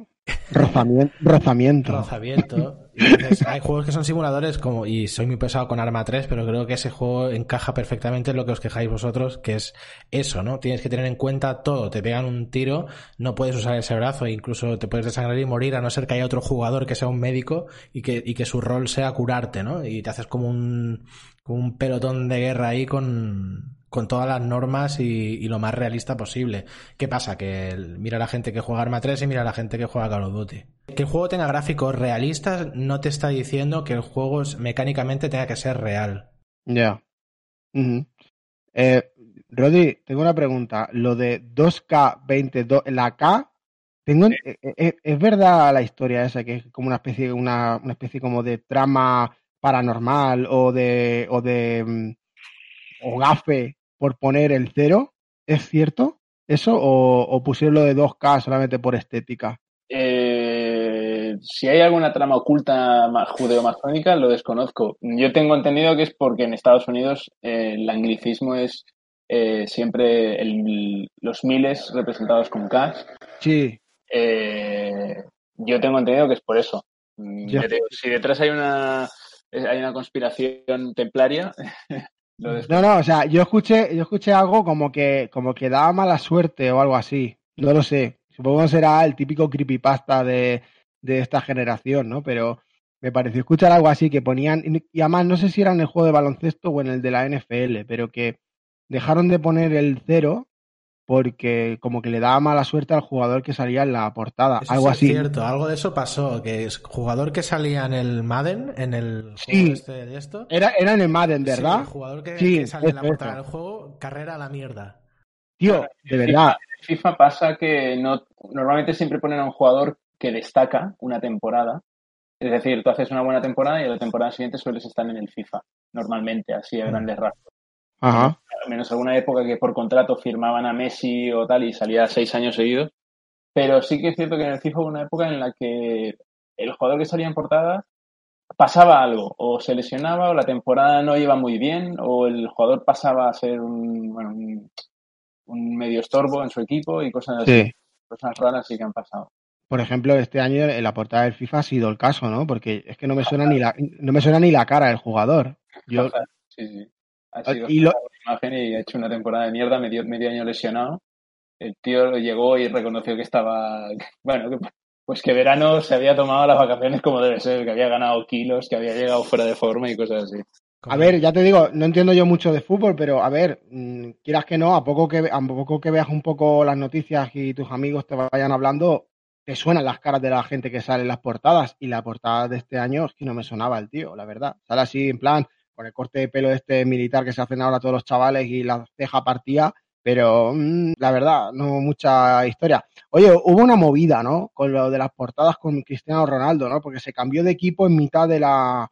Rozamiento. Rozamiento. Rozamiento. <laughs> Entonces, hay juegos que son simuladores como, y soy muy pesado con Arma 3, pero creo que ese juego encaja perfectamente en lo que os quejáis vosotros, que es eso, ¿no? Tienes que tener en cuenta todo. Te pegan un tiro, no puedes usar ese brazo, e incluso te puedes desangrar y morir, a no ser que haya otro jugador que sea un médico y que, y que su rol sea curarte, ¿no? Y te haces como un, como un pelotón de guerra ahí con, con todas las normas y, y lo más realista posible. ¿Qué pasa? Que mira la gente que juega Arma 3 y mira la gente que juega Call of Duty. Que el juego tenga gráficos realistas no te está diciendo que el juego es- mecánicamente tenga que ser real. Ya. Eh, Rodri, tengo una pregunta. Lo de 2K22, la K, tengo, en- eh, eh, ¿es verdad la historia esa que es como una especie, una, una especie como de trama paranormal o de, o de, mm, o gafe por poner el cero? ¿Es cierto eso o, o pusieron lo de 2K solamente por estética? Eh, si hay alguna trama oculta ma- judeo-masónica, lo desconozco. Yo tengo entendido que es porque en Estados Unidos eh, el anglicismo es eh, siempre el- los miles representados con K. Sí, Eh, yo tengo entendido que es por eso. Si detrás hay una hay una conspiración templaria, No, no, o sea, yo escuché, yo escuché algo como que, como que daba mala suerte o algo así. No lo sé. Supongo que será el típico creepypasta de, de esta generación, ¿no? Pero me pareció escuchar algo así que ponían, y además no sé si era en el juego de baloncesto o en el de la NFL, pero que dejaron de poner el cero porque como que le daba mala suerte al jugador que salía en la portada. Eso algo sí así. Es cierto, algo de eso pasó. Que es jugador que salía en el Madden, en el Sí. este de esto. Era, era en el Madden, Sí, ¿verdad? el jugador que, Sí, que sale en la portada eso. del juego, carrera a la mierda. Tío, de verdad. En FIFA pasa que no, normalmente siempre ponen a un jugador que destaca una temporada. Es decir, tú haces una buena temporada y a la temporada siguiente sueles estar en el FIFA, normalmente, así a grandes rasgos. Ajá. Al menos alguna época que por contrato firmaban a Messi o tal y salía seis años seguidos. Pero sí que es cierto que en el FIFA hubo una época en la que el jugador que salía en portada pasaba algo, o se lesionaba, o la temporada no iba muy bien, o el jugador pasaba a ser un, bueno, un, un medio estorbo en su equipo y cosas así. Sí. Cosas raras sí que han pasado. Por ejemplo, este año en la portada del FIFA ha sido el caso, ¿no? Porque es que no me suena ni la, no me suena ni la cara del jugador. Yo, Sí, sí. Ha sido y lo- imagen y ha hecho una temporada de mierda, medio, medio año lesionado. El tío llegó y reconoció que estaba, <laughs> bueno, que- pues que verano se había tomado las vacaciones como debe ser, que había ganado kilos, que había llegado fuera de forma y cosas así. a ver, ya te digo, no entiendo yo mucho de fútbol, pero a ver, mm, quieras que no, a poco que, a poco que veas un poco las noticias y tus amigos te vayan hablando, te suenan las caras de la gente que sale en las portadas. Y la portada de este año es que no me sonaba el tío, la verdad. Sale así, en plan, con el corte de pelo este militar que se hacen ahora todos los chavales y la ceja partida, pero mm, la verdad, no mucha historia. Oye, hubo una movida, ¿no? Con lo de las portadas con Cristiano Ronaldo, ¿no? Porque se cambió de equipo en mitad de la,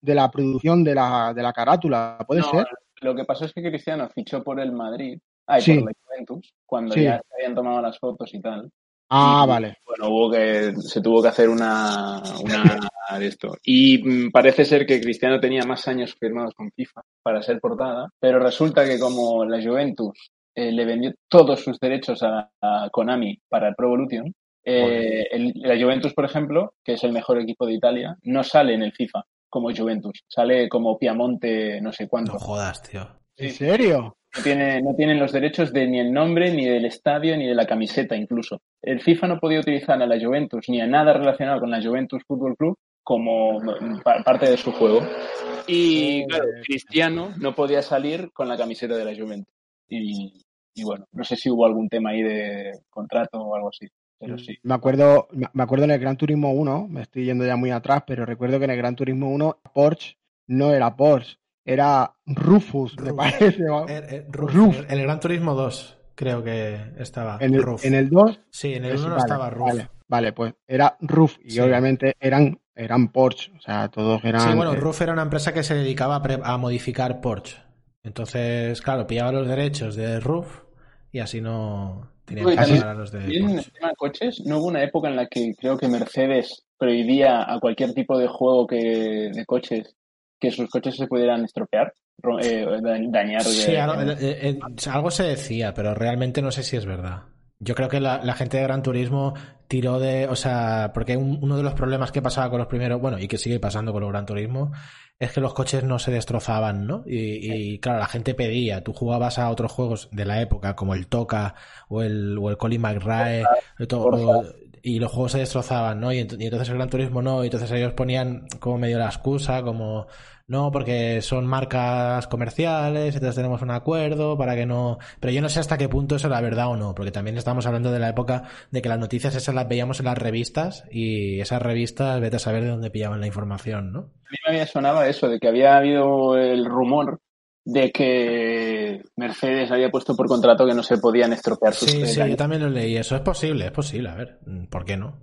de la producción de la, de la carátula, ¿puede No, ser? Lo que pasó es que Cristiano fichó por el Madrid, ay, Sí. por la Juventus, cuando Sí. ya se habían tomado las fotos y tal. Ah, Y, vale. Bueno, hubo que, se tuvo que hacer una, una <laughs> de esto. Y mm, parece ser que Cristiano tenía más años firmados con FIFA para ser portada, pero resulta que como la Juventus eh, le vendió todos sus derechos a, a Konami para el Pro Evolution, eh, el- la Juventus, por ejemplo, que es el mejor equipo de Italia, no sale en el FIFA como Juventus, sale como Piamonte no sé cuánto. No jodas, tío. ¿En serio? No, tiene, no tienen los derechos de ni el nombre, ni del estadio, ni de la camiseta incluso. El FIFA no podía utilizar a la Juventus ni a nada relacionado con la Juventus Fútbol Club como pa- parte de su juego. Y claro, Cristiano no podía salir con la camiseta de la Juventus. Y, y bueno, no sé si hubo algún tema ahí de contrato o algo así, pero sí. Me acuerdo, me acuerdo en el Gran Turismo 1, me estoy yendo ya muy atrás, pero recuerdo que en el Gran Turismo 1 Porsche no era Porsche, era Rufus, me Ruf. parece. ¿no? Eh, eh, Ruf. Ruf. En el Gran Turismo 2 creo que estaba. En el, Ruf. en el 2 Sí, en el Pues 1 no vale, estaba Ruf. Vale, vale, pues era Roof y Sí. obviamente eran, eran Porsche, o sea, todos eran... Sí, bueno, eh, Ruf era una empresa que se dedicaba a, pre- a modificar Porsche. Entonces, claro, pillaba los derechos de Ruf y así no tenían que también- pagar a los de en el tema de coches, ¿no hubo una época en la que creo que Mercedes prohibía a cualquier tipo de juego que de coches que sus coches se pudieran estropear, ro- eh, da- dañar? Sí, de- algo, eh, eh, algo se decía, pero realmente no sé si es verdad. Yo creo que la, la gente de Gran Turismo tiró de, o sea, porque un- uno de los problemas que pasaba con los primeros, bueno, y que sigue pasando con los Gran Turismo, es que los coches no se destrozaban, ¿no? Y, y, claro, la gente pedía, tú jugabas a otros juegos de la época, como el Toca o el, o el Colin McRae, y los juegos se destrozaban, ¿no? Y, ent- y entonces el Gran Turismo no, y entonces ellos ponían como medio la excusa, como, no, porque son marcas comerciales, entonces tenemos un acuerdo para que no... Pero yo no sé hasta qué punto eso era verdad o no, porque también estamos hablando de la época de que las noticias esas las veíamos en las revistas y esas revistas, vete a saber de dónde pillaban la información, ¿no? A mí me había sonaba eso, de que había habido el rumor de que Mercedes había puesto por contrato que no se podían estropear sus Sí, sí, yo también lo leí. Eso es posible, es posible. A ver, ¿por qué no?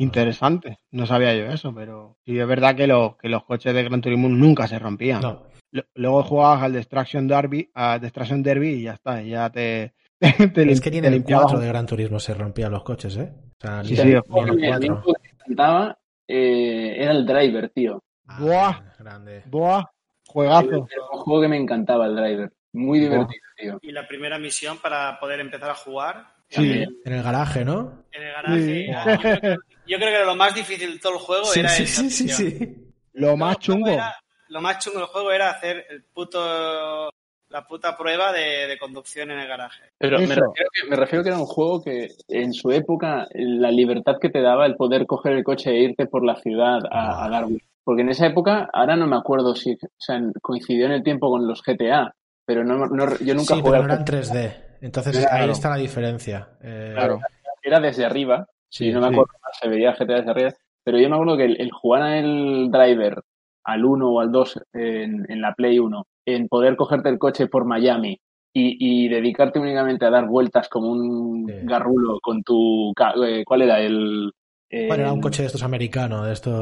Interesante, no sabía yo eso, pero sí es verdad que, los que los coches de Gran Turismo nunca se rompían. No. Lo- Luego jugabas al Destruction Derby, a Destruction Derby y ya está, ya te... <laughs> te Es que ni en el limpiabas 4 de Gran Turismo se rompían los coches, ¿eh? O sea, Sí, ni, sí, el el A mí un 4. juego que me encantaba eh, era el Driver, tío. Ah, Buah. grande. Buah, juegazo. Era un juego que me encantaba el Driver. Muy Buah. divertido, tío. Y la primera misión para poder empezar a jugar Sí. En el garaje, ¿no? en el garaje. Sí. era- yo, creo que, yo creo que lo más difícil de todo el juego Sí, era sí, esa sí, sí, sí. Lo más chungo. era- lo más chungo del juego era hacer el puto la puta prueba de, de conducción en el garaje. Pero me refiero, que, me refiero que era un juego que en su época la libertad que te daba el poder coger el coche e irte por la ciudad a, a dar. Porque en esa época, ahora no me acuerdo si o sea, coincidió en el tiempo con los GTA, pero no, no- yo nunca Sí, jugué pero al no eran GTA. 3D. Entonces ahí está la diferencia. Eh, Claro. Era desde arriba, Sí, y no me sí. acuerdo, se veía GTA desde arriba, pero yo me acuerdo que el, el jugar al driver al 1 o al 2 en, en la Play 1, en poder cogerte el coche por Miami y, y dedicarte únicamente a dar vueltas como un Sí. garrulo con tu... eh, ¿Cuál era? El... Bueno, era un el- coche de estos americanos, de estos...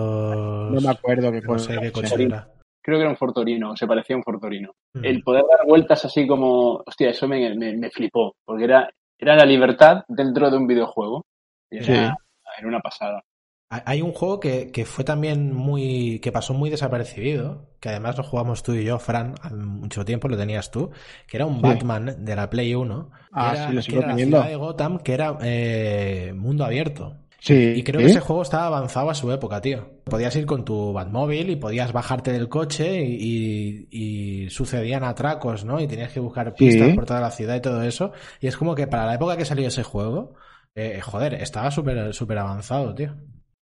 No me acuerdo qué No coche. sé qué coche Fortorino. era. Creo que era un Fortorino, se parecía a un Fortorino. Mm. El poder dar vueltas así como... Hostia, eso me, me, me flipó, porque era, era la libertad dentro de un videojuego. Y Era, Sí. era una pasada. Hay- un juego que, que fue también muy. que pasó muy desapercibido, que además lo jugamos tú y yo, Fran, hace mucho tiempo lo tenías tú, que era un Sí. Batman de la Play 1. que Ah, era, sí, lo que sigo era la ciudad de Gotham, que era eh, mundo abierto. Sí. Y creo ¿Sí? que ese juego estaba avanzado a su época, tío. Podías ir con tu Batmóvil y podías bajarte del coche y, y- y sucedían atracos, ¿no? Y tenías que buscar pistas Sí. por toda la ciudad y todo eso. Y es como que para la época que salió ese juego, eh, joder, estaba súper súper avanzado, tío.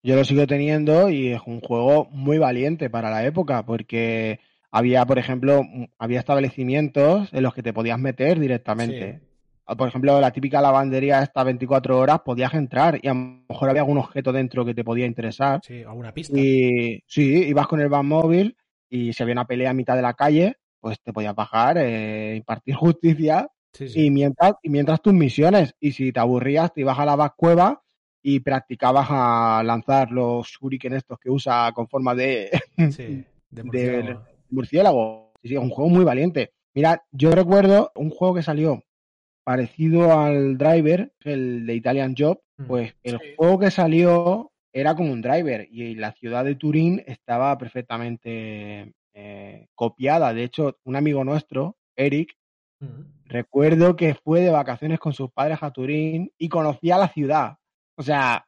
Yo lo sigo teniendo y es un juego muy valiente para la época porque había, por ejemplo, había establecimientos en los que te podías meter directamente. Ah, Por ejemplo, la típica lavandería esta 24 horas podías entrar y a lo mejor había algún objeto dentro que te podía interesar. Sí, alguna pista. Y sí, ibas con el móvil y si había una pelea a mitad de la calle, pues te podías bajar, eh, impartir <laughs> justicia Sí, sí. y mientras, y mientras tus misiones. Y si te aburrías, te ibas a la cueva y practicabas a lanzar los shuriken estos que usa con forma de <laughs> Sí, de de- murciélago. murciélago. Sí, sí, es un juego muy valiente. Mira, yo recuerdo un juego que salió parecido al driver, el de Italian Job, Mm. pues el Sí. juego que salió era como un driver y la ciudad de Turín estaba perfectamente eh, copiada. De hecho, un amigo nuestro, Eric, Mm. recuerdo que fue de vacaciones con sus padres a Turín y conocía la ciudad. O sea,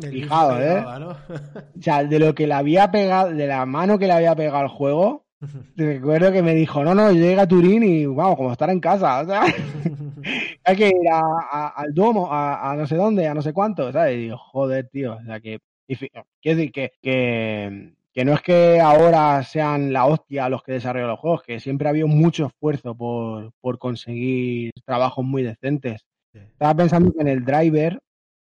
Fijaos, ¿eh? o sea, de lo que le había pegado, de la mano que le había pegado al juego, recuerdo que me dijo, no, no, yo llegué a Turín y vamos, como estar en casa, o sea, <laughs> hay que ir a, a- al domo, a, a no sé dónde, a no sé cuánto, ¿sabes? Y digo, joder, tío, o sea que, quiero decir que, que, que no es que ahora sean la hostia los que desarrollan los juegos, que siempre ha habido mucho esfuerzo por, por conseguir trabajos muy decentes. Sí. Estaba pensando que en el driver,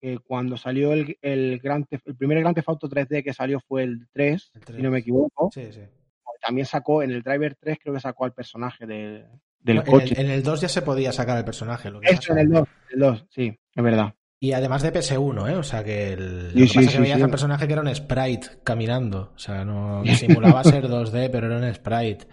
que cuando salió el, el, Theft- el primer Grand Theft Auto 3D que salió fue el 3, El si 3. no me equivoco, Sí, sí. También sacó en el driver 3 creo que sacó al personaje de- del No, en, coche. el, en el 2 ya se podía sacar el personaje. Lo que Eso en el 2, el 2, sí, es verdad. Y además de PS1, ¿eh? O sea que el, Sí, lo que sí, pasa es que sí, veías sí. al personaje que era un sprite caminando. O sea, no <laughs> simulaba ser 2D, pero era un sprite.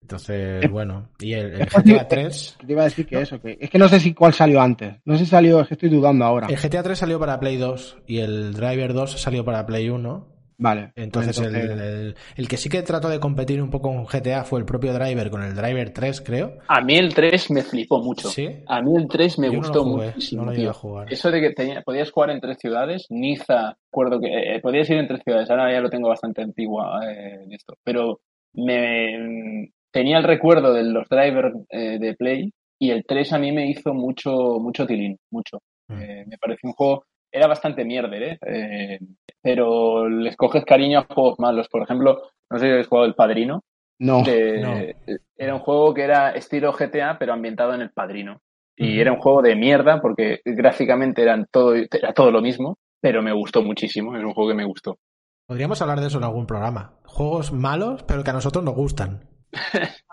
Entonces, bueno. Y el, el GTA 3. Te iba a decir que eso, que es que no sé si cuál salió antes. No sé si salió, es que estoy dudando ahora. El GTA 3 salió para Play 2 y el Driver 2 salió para Play 1. Vale. Entonces, pues el, el- el que sí que trató de competir un poco con GTA fue el propio Driver con el Driver 3, creo. A mí el 3 me flipó mucho. Sí. A mí el 3 me Yo no gustó lo jugué, muchísimo, no lo tío. a jugar. Eso de que tenía- podías jugar en tres ciudades, Niza, recuerdo que eh, podías ir en tres ciudades, ahora ya lo tengo bastante antigua eh, en esto, pero me tenía el recuerdo de los drivers eh, de Play y el 3 a mí me hizo mucho, mucho tilín, mucho. Mm. Eh, me pareció un juego, era bastante mierder, ¿eh? Eh, pero les coges cariño a juegos malos. Por ejemplo, no sé si habéis jugado El Padrino. No. de- no. Era un juego que era estilo GTA, pero ambientado en El Padrino. Y era un juego de mierda porque gráficamente eran todo, era todo lo mismo, pero me gustó muchísimo. Es un juego que me gustó. Podríamos hablar de eso en algún programa. Juegos malos, pero que a nosotros nos gustan.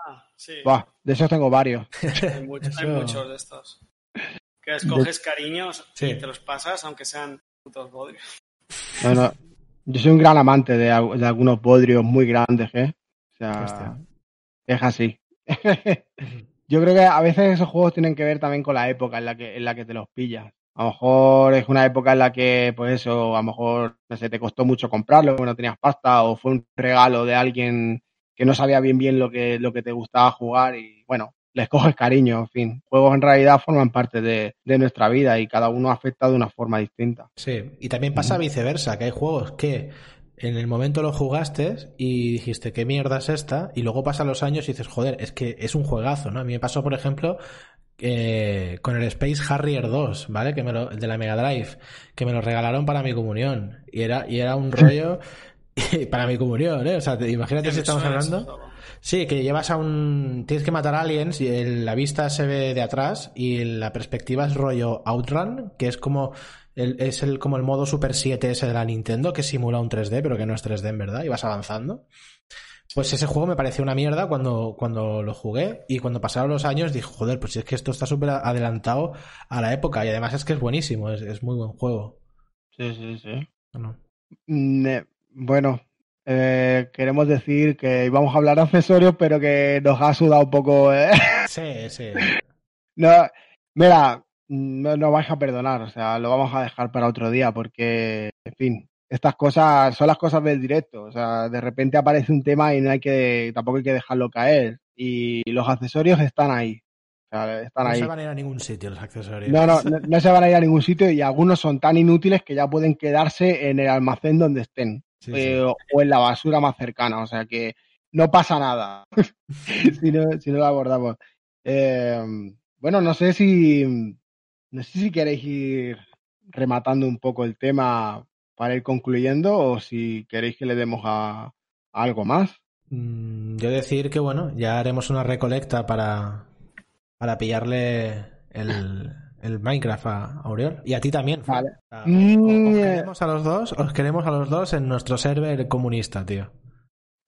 Ah, sí. Buah, de esos tengo varios. Hay, muchos de estos. Que escoges cariños Sí. y te los pasas, aunque sean putos bodrios. No, no. Yo soy un gran amante de, al- de algunos bodrios muy grandes, ¿eh? O sea, Hostia. es así. <laughs> Yo creo que a veces esos juegos tienen que ver también con la época en la que, en la que te los pillas. A lo mejor es una época en la que, pues eso, a lo mejor, no sé, te costó mucho comprarlo, no tenías pasta, o fue un regalo de alguien que no sabía bien bien lo que, lo que te gustaba jugar y, bueno, les coges cariño, en fin. Juegos en realidad forman parte de, de nuestra vida y cada uno afecta de una forma distinta. Sí, y también pasa viceversa, que hay juegos que en el momento lo jugaste y dijiste, ¿qué mierda es esta? Y luego pasan los años y dices, joder, es que es un juegazo, ¿no? A mí me pasó, por ejemplo, eh, con el Space Harrier 2, ¿vale? Que me lo, el de la Mega Drive, que me lo regalaron para mi comunión. Y era, y era un <laughs> rollo para mi comunión, ¿eh? O sea, te- imagínate si estamos hablando. Sí, que llevas a un. Tienes que matar aliens y el- la vista se ve de atrás y la perspectiva es rollo Outrun, que es como. El, es el, como el modo Super 7 ese de la Nintendo, que simula un 3D, pero que no es 3D en verdad, y vas avanzando. Pues ese juego me pareció una mierda cuando, cuando lo jugué y cuando pasaron los años dije, joder, pues es que esto está súper adelantado a la época y además es que es buenísimo, es, es muy buen juego. Sí, sí, sí. ¿o no? Eh, Bueno, eh, queremos decir que íbamos a hablar de accesorios, pero que nos ha sudado un poco. ¿eh? <laughs> Sí, sí. No, mira, no nos vais a perdonar, o sea, lo vamos a dejar para otro día, porque, en fin, estas cosas son las cosas del directo. O sea, de repente aparece un tema y no hay que, tampoco hay que dejarlo caer. Y los accesorios están ahí. O sea, están No ahí. se van a ir a ningún sitio los accesorios. No, no, no, <laughs> no se van a ir a ningún sitio y algunos son tan inútiles que ya pueden quedarse en el almacén donde estén Sí, eh, sí. o- en la basura más cercana. O sea que no pasa nada <laughs> si, no, si no lo abordamos. Eh, bueno, no sé si no sé si queréis ir rematando un poco el tema para ir concluyendo o si queréis que le demos a, a algo más. Mm, Yo decir que bueno, ya haremos una recolecta para, para pillarle el, el Minecraft a Auriol. Y a ti también. Vale. O sea, Mm, os queremos a los dos, os queremos a los dos en nuestro server comunista, tío.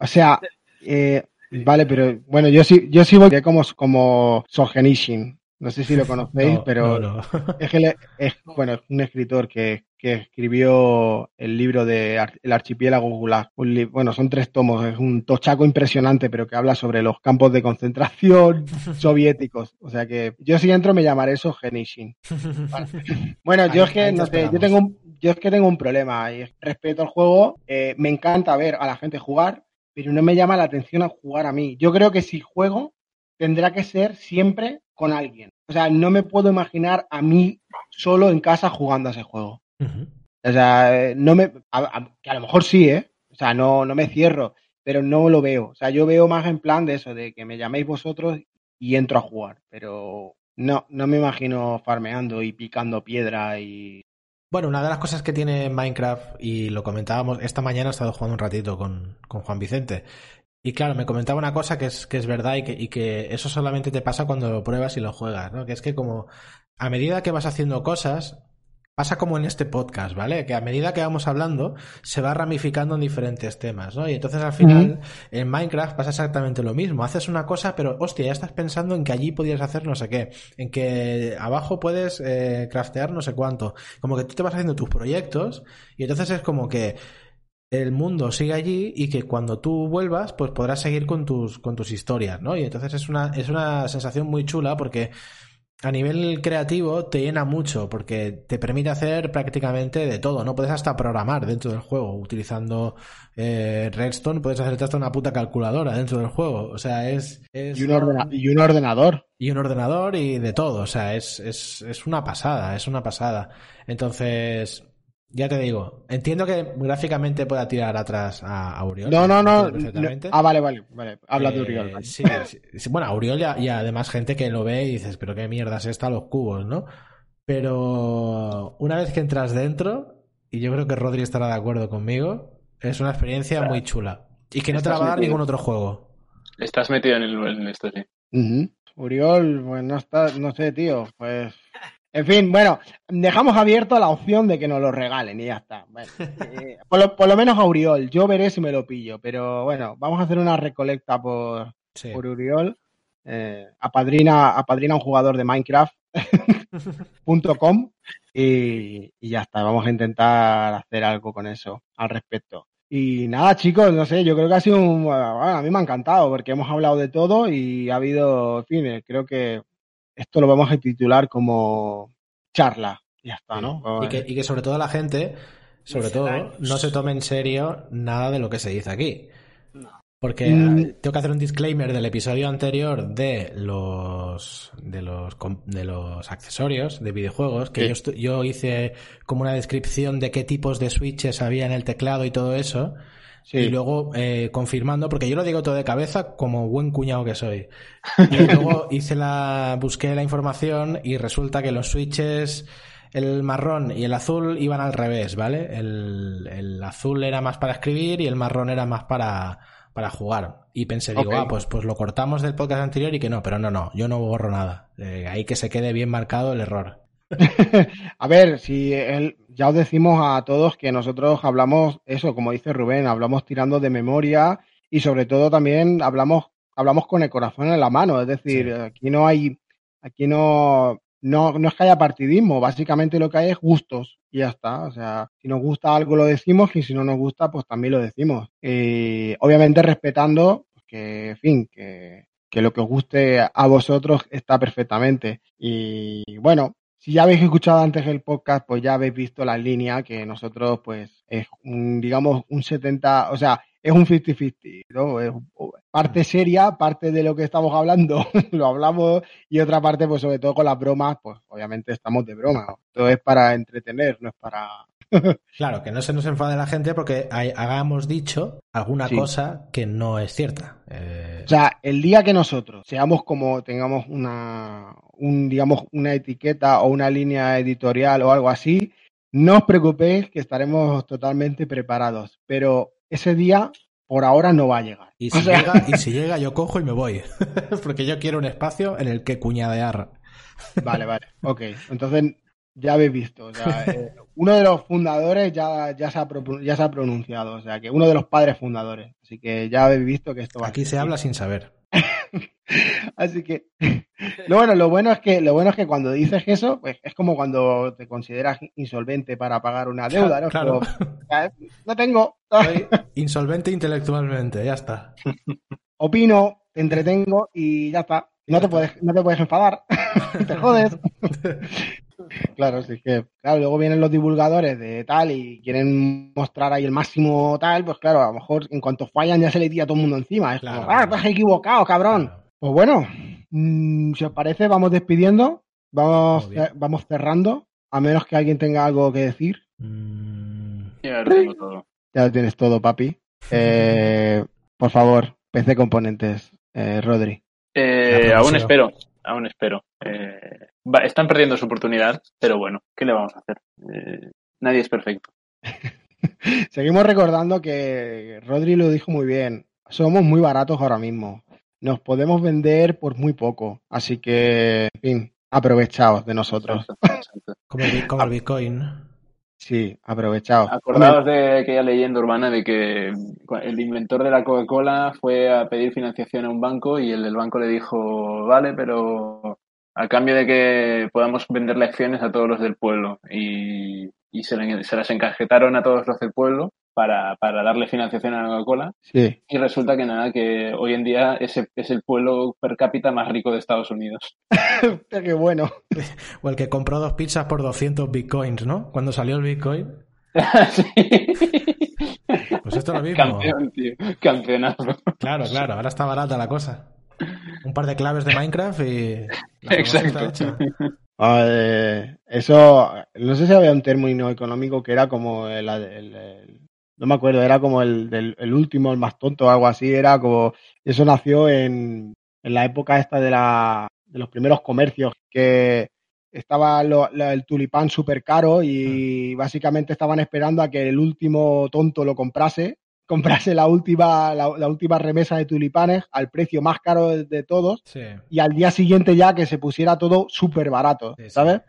O sea, eh, vale, pero bueno, yo sí, yo sí voy como, como Solzhenitsyn. No sé si lo <laughs> conocéis, No, pero no, no. es que le- es bueno, es un escritor que, que escribió el libro de El archipiélago Gulag. bueno, son tres tomos, es un tochaco impresionante, pero que habla sobre los campos de concentración <laughs> soviéticos. O sea que yo si entro me llamaré eso Genishin. <laughs> Bueno, yo es que no sé, yo tengo un, yo es que tengo un problema y respeto al juego, eh, me encanta ver a la gente jugar, pero no me llama la atención a jugar a mí. Yo creo que si juego tendrá que ser siempre con alguien. O sea, no me puedo imaginar a mí solo en casa jugando a ese juego. O sea, no me. que a lo mejor sí, ¿eh? O sea, no, no me cierro, pero no lo veo. O sea, yo veo más en plan de eso, de que me llaméis vosotros y entro a jugar. Pero no, no me imagino farmeando y picando piedra y. Bueno, una de las cosas que tiene Minecraft, y lo comentábamos, esta mañana he estado jugando un ratito con, con Juan Vicente, y claro, me comentaba una cosa que es, que es verdad y que, y que eso solamente te pasa cuando lo pruebas y lo juegas, ¿no? Que es que como a medida que vas haciendo cosas, pasa como en este podcast, ¿vale? Que a medida que vamos hablando, se va ramificando en diferentes temas, ¿no? Y entonces al final, en Minecraft pasa exactamente lo mismo. Haces una cosa, pero hostia, ya estás pensando en que allí podías hacer no sé qué, en que abajo puedes eh, craftear no sé cuánto. Como que tú te vas haciendo tus proyectos y entonces es como que el mundo sigue allí y que cuando tú vuelvas, pues podrás seguir con tus, con tus historias, ¿no? Y entonces es una, es una sensación muy chula porque a nivel creativo te llena mucho porque te permite hacer prácticamente de todo, ¿no? Puedes hasta programar dentro del juego utilizando eh, Redstone, puedes hacerte hasta una puta calculadora dentro del juego, o sea, es... y, un y, un ordenador. Y un ordenador y de todo, o sea, es, es, es una pasada, es una pasada. Entonces, ya te digo, entiendo que gráficamente pueda tirar atrás a, Uriol. No, no, no, Ah, vale, vale, vale. Habla de Uriol. Eh, sí, sí, bueno, Uriol y, además gente que lo ve y dices, pero qué mierda es esta los cubos, ¿no? Pero una vez que entras dentro, y yo creo que Rodri estará de acuerdo conmigo, es una experiencia muy chula. Y que no te la va a dar ningún otro juego. Estás metido en, el, en esto, sí. Uriol, pues no está, no sé, tío, pues en fin, bueno, dejamos abierto la opción de que nos lo regalen y ya está. <laughs> Eh, por, lo, menos a Uriol, yo veré si me lo pillo, pero bueno, vamos a hacer una recolecta por, por Uriol. Eh, apadrina, apadrina un jugador de Minecraft.com <laughs> y, y ya está, vamos a intentar hacer algo con eso al respecto. Y nada, chicos, no sé, yo creo que ha sido un. a mí me ha encantado porque hemos hablado de todo y ha habido, en fin, creo que esto lo vamos a titular como charla. Ya está, ¿no? Y que, y que sobre todo la gente, sobre todo, no se tome en serio nada de lo que se dice aquí. Porque mm. tengo que hacer un disclaimer del episodio anterior de los de los de los accesorios de videojuegos que yo, yo hice como una descripción de qué tipos de switches había en el teclado y todo eso y luego eh, confirmando, porque yo lo digo todo de cabeza como buen cuñado que soy. Y luego <laughs> hice la, busqué la información y resulta que los switches, el marrón y el azul iban al revés, ¿vale? El, el azul era más para escribir y el marrón era más para, para jugar. Y pensé, digo, ah, pues, pues lo cortamos del podcast anterior y que no, pero no, no, yo no borro nada. Eh, ahí que se quede bien marcado el error. <laughs> a ver, si el, ya os decimos a todos que nosotros hablamos eso, como dice Rubén, hablamos tirando de memoria y sobre todo también hablamos, hablamos con el corazón en la mano. Es decir, aquí no hay, aquí no, no, no es que haya partidismo, básicamente lo que hay es gustos y ya está. O sea, si nos gusta algo lo decimos y si no nos gusta, pues también lo decimos. Y obviamente respetando pues, que, en fin, que, que lo que os guste a vosotros está perfectamente. Y bueno, si ya habéis escuchado antes el podcast, pues ya habéis visto la línea que nosotros, pues, es un, digamos, un 70, o sea, es un 50-50, ¿no? Es parte seria, parte de lo que estamos hablando, <laughs> lo hablamos, y otra parte, pues, sobre todo con las bromas, pues, obviamente estamos de broma. Todo es para entretener, no es para claro, que no se nos enfade la gente porque hagamos dicho alguna cosa que no es cierta. Eh, o sea, el día que nosotros seamos como tengamos una, un, digamos, una etiqueta o una línea editorial o algo así, no os preocupéis que estaremos totalmente preparados. Pero ese día por ahora no va a llegar. Y si, llega, y si llega, yo cojo y me voy. <laughs> Porque yo quiero un espacio en el que cuñadear. Vale, vale. Ok. Entonces ya habéis visto. <laughs> Eh, uno de los fundadores ya, ya, se ha, ya se ha pronunciado, o sea, que uno de los padres fundadores. Así que ya habéis visto que esto va Aquí se habla sin saber. <laughs> Así que <laughs> lo bueno, lo bueno es que lo bueno es que cuando dices eso, pues es como cuando te consideras insolvente para pagar una deuda, ¿no? Claro. Como, "Ah, no tengo, Insolvente intelectualmente, ya está. opino, te entretengo y ya está. No te puedes, no te puedes enfadar, te jodes. Claro, sí que, claro, luego vienen los divulgadores de tal y quieren mostrar ahí el máximo tal, pues claro, a lo mejor en cuanto fallan ya se le tira a todo el mundo encima. Es Claro. como, ah, te has equivocado, cabrón. Claro. Pues bueno, mm, si os parece, vamos despidiendo, vamos, eh, vamos cerrando, a menos que alguien tenga algo que decir. Mm, Ya lo tengo todo. Ya lo tienes todo, papi. Eh, por favor, PC Componentes, eh, Rodri. Eh, aún espero, aún espero. Eh, va- están perdiendo su oportunidad, pero bueno, ¿qué le vamos a hacer? Eh, nadie es perfecto. <laughs> Seguimos recordando que Rodri lo dijo muy bien. Somos muy baratos ahora mismo. Nos podemos vender por muy poco. Así que, en fin, aprovechaos de nosotros. Exacto. <laughs> como, el, como el Bitcoin. Sí, aprovechaos. Acordaos de aquella leyenda urbana de que el inventor de la Coca-Cola fue a pedir financiación a un banco y el del banco le dijo, vale, pero a cambio de que podamos venderle acciones a todos los del pueblo. Y, y se, le- se las encajetaron a todos los del pueblo para, para darle financiación a la Coca-Cola. Sí, Y resulta que nada, que hoy en día ese es el pueblo per cápita más rico de Estados Unidos. <laughs> Qué bueno. <laughs> O el que compró dos pizzas por 200 Bitcoins, ¿no? Cuando salió el Bitcoin. <laughs> Sí. Pues esto es lo mismo. Campeón, tío. Campeonazo. Claro, claro, ahora está barata la cosa. Un par de claves de Minecraft y. <laughs> la Exacto. hecha. <laughs> Ah, eh, eso, no sé si había un término económico que era como el, el- el- no me acuerdo, era como el, del- el último, el más tonto o algo así, era como, eso nació en, en la época esta de, la, de los primeros comercios, que estaba lo- la- el tulipán súper caro y básicamente estaban esperando a que el último tonto lo comprase, comprase la última, la, la última remesa de tulipanes al precio más caro de- de todos Sí. y al día siguiente ya que se pusiera todo súper barato, Sí, sí. ¿sabes?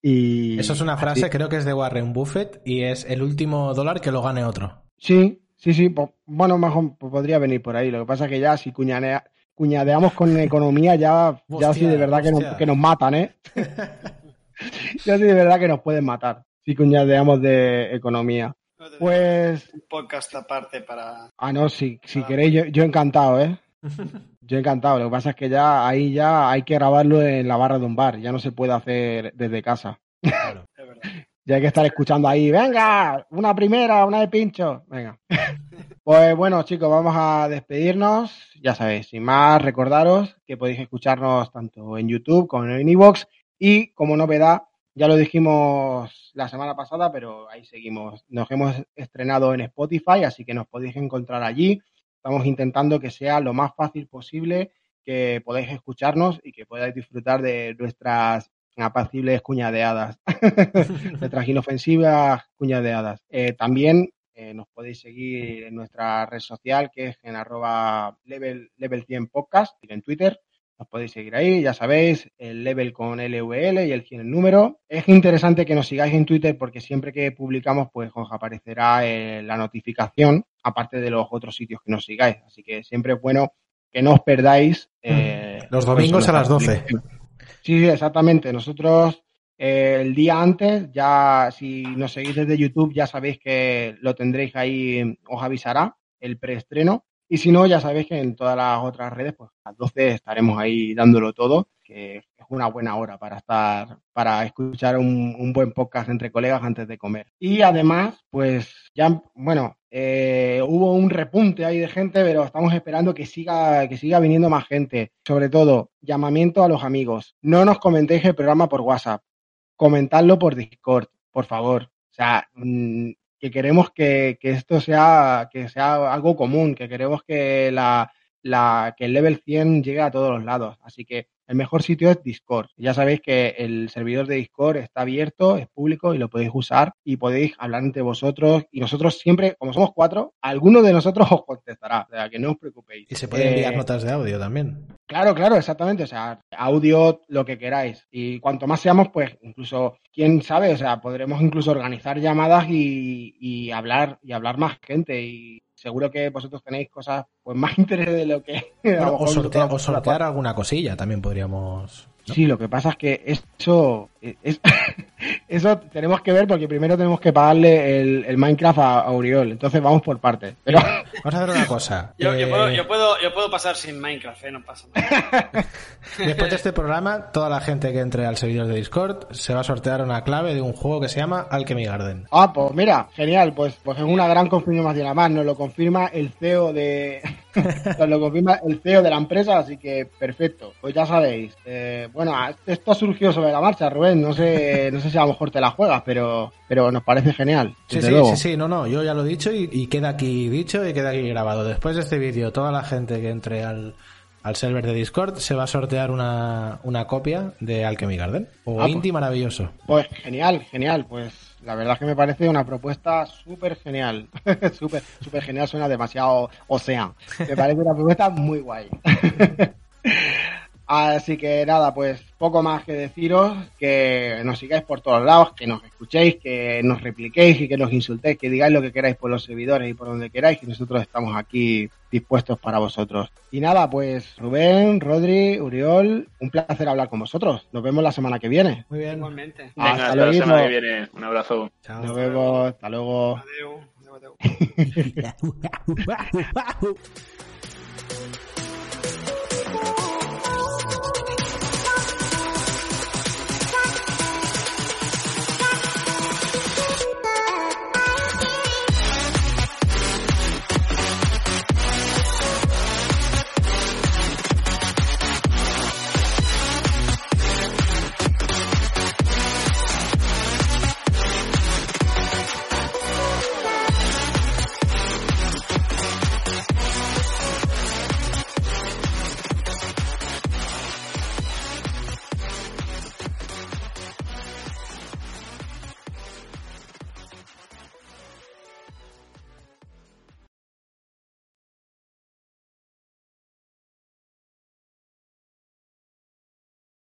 Y Eso es una frase, creo que es de Warren Buffett y es el último dólar que lo gane otro. Sí, sí, sí, bueno, mejor po- podría venir por ahí. Lo que pasa es que ya si cuñanea- cuñadeamos con economía ya, ya sí Hostia, de verdad que nos, hostia. que nos matan, ¿eh? <laughs> ya sí de verdad que nos pueden matar si cuñadeamos de economía. Pues, Un podcast aparte para... ah, no, si, si queréis, yo, yo encantado, ¿eh? <laughs> Yo encantado. Lo que pasa es que ya ahí ya hay que grabarlo en la barra de un bar. Ya no se puede hacer desde casa. Claro. <laughs> Es verdad. Ya hay que estar escuchando ahí, venga, una primera, una de pincho, venga. <laughs> Pues bueno, chicos, vamos a despedirnos. Ya sabéis, sin más, recordaros que podéis escucharnos tanto en YouTube como en iVoox y como novedad, ya lo dijimos la semana pasada, pero ahí seguimos. Nos hemos estrenado en Spotify, así que nos podéis encontrar allí. Estamos intentando que sea lo más fácil posible, que podáis escucharnos y que podáis disfrutar de nuestras apacibles cuñadeadas, <laughs> nuestras inofensivas cuñadeadas. Eh, también eh, nos podéis seguir en nuestra red social, que es en level, level 100 podcast, y en Twitter. Nos podéis seguir ahí, ya sabéis, el level con LVL y el 100 el número. Es interesante que nos sigáis en Twitter porque siempre que publicamos, pues os aparecerá eh, la notificación, aparte de los otros sitios que nos sigáis. Así que siempre es bueno que no os perdáis. eh, Los pues, domingos a las nuestras 12. publicaciones. Sí, sí, exactamente. Nosotros eh, el día antes, ya si nos seguís desde YouTube, ya sabéis que lo tendréis ahí, os avisará el preestreno. Y si no, ya sabéis que en todas las otras redes, pues a las 12 estaremos ahí dándolo todo, que es una buena hora para estar, para escuchar un, buen podcast entre colegas antes de comer. Y además, pues ya, bueno, eh, hubo un repunte ahí de gente, pero estamos esperando que siga, que siga viniendo más gente. Sobre todo, llamamiento a los amigos. No nos comentéis el programa por WhatsApp, comentadlo por Discord, por favor. O sea, mm, que queremos que, que esto sea, que sea algo común, que queremos que la, la, que el level 100 llegue a todos los lados. Así que el mejor sitio es Discord. Ya sabéis que el servidor de Discord está abierto, es público y lo podéis usar y podéis hablar entre vosotros. Y nosotros siempre, como somos cuatro, alguno de nosotros <laughs> os contestará. O sea, que no os preocupéis. Y se pueden enviar Eh, notas de audio también. Claro, claro, exactamente. O sea, audio, lo que queráis. Y cuanto más seamos, pues incluso, quién sabe, o sea, podremos incluso organizar llamadas y, y hablar y hablar más gente. Y seguro que vosotros tenéis cosas pues más <laughs> interés de lo que. Bueno, o, sortea- o sortear alguna cosilla también podríamos. ¿no? Sí, lo que pasa es que eso, es- <laughs> eso tenemos que ver porque primero tenemos que pagarle el, el Minecraft a, a Uriol. Entonces vamos por partes. Pero <laughs> Vamos a hacer una cosa. Yo, yo Eh, puedo, yo, puedo, yo puedo pasar sin Minecraft, ¿eh? No pasa nada. <laughs> Después de este programa, toda la gente que entre al servidor de Discord se va a sortear una clave de un juego que se llama Alchemy Garden. Ah, pues mira, genial, pues, pues es una gran confirmación además, nos lo confirma el CEO de nos lo confirma el CEO de la empresa, así que perfecto. Pues ya sabéis, eh, bueno, esto ha surgido sobre la marcha, Rubén, no sé, no sé si a lo mejor te la juegas, pero, pero nos parece genial. Sí, sí, luego. sí, sí, no, no, yo ya lo he dicho y, y queda aquí dicho y queda aquí grabado. Después de este vídeo, toda la gente que entre al, al server de Discord se va a sortear una, una copia de Alchemy Garden. O Ah, pues. Indie maravilloso. Pues genial, genial, pues la verdad es que me parece una propuesta súper genial. <laughs> súper, súper genial, suena demasiado océano. Me parece una propuesta muy guay. <laughs> Así que nada, pues poco más que deciros, que nos sigáis por todos lados, que nos escuchéis, que nos repliquéis y que nos insultéis, que digáis lo que queráis por los servidores y por donde queráis, que nosotros estamos aquí dispuestos para vosotros. Y nada, pues Rubén, Rodri, Uriol, un placer hablar con vosotros. Nos vemos la semana que viene. Muy bien. Igualmente. Venga, Hasta hasta la semana que viene. Un abrazo. Chao. Nos vemos, hasta luego. <laughs> <laughs>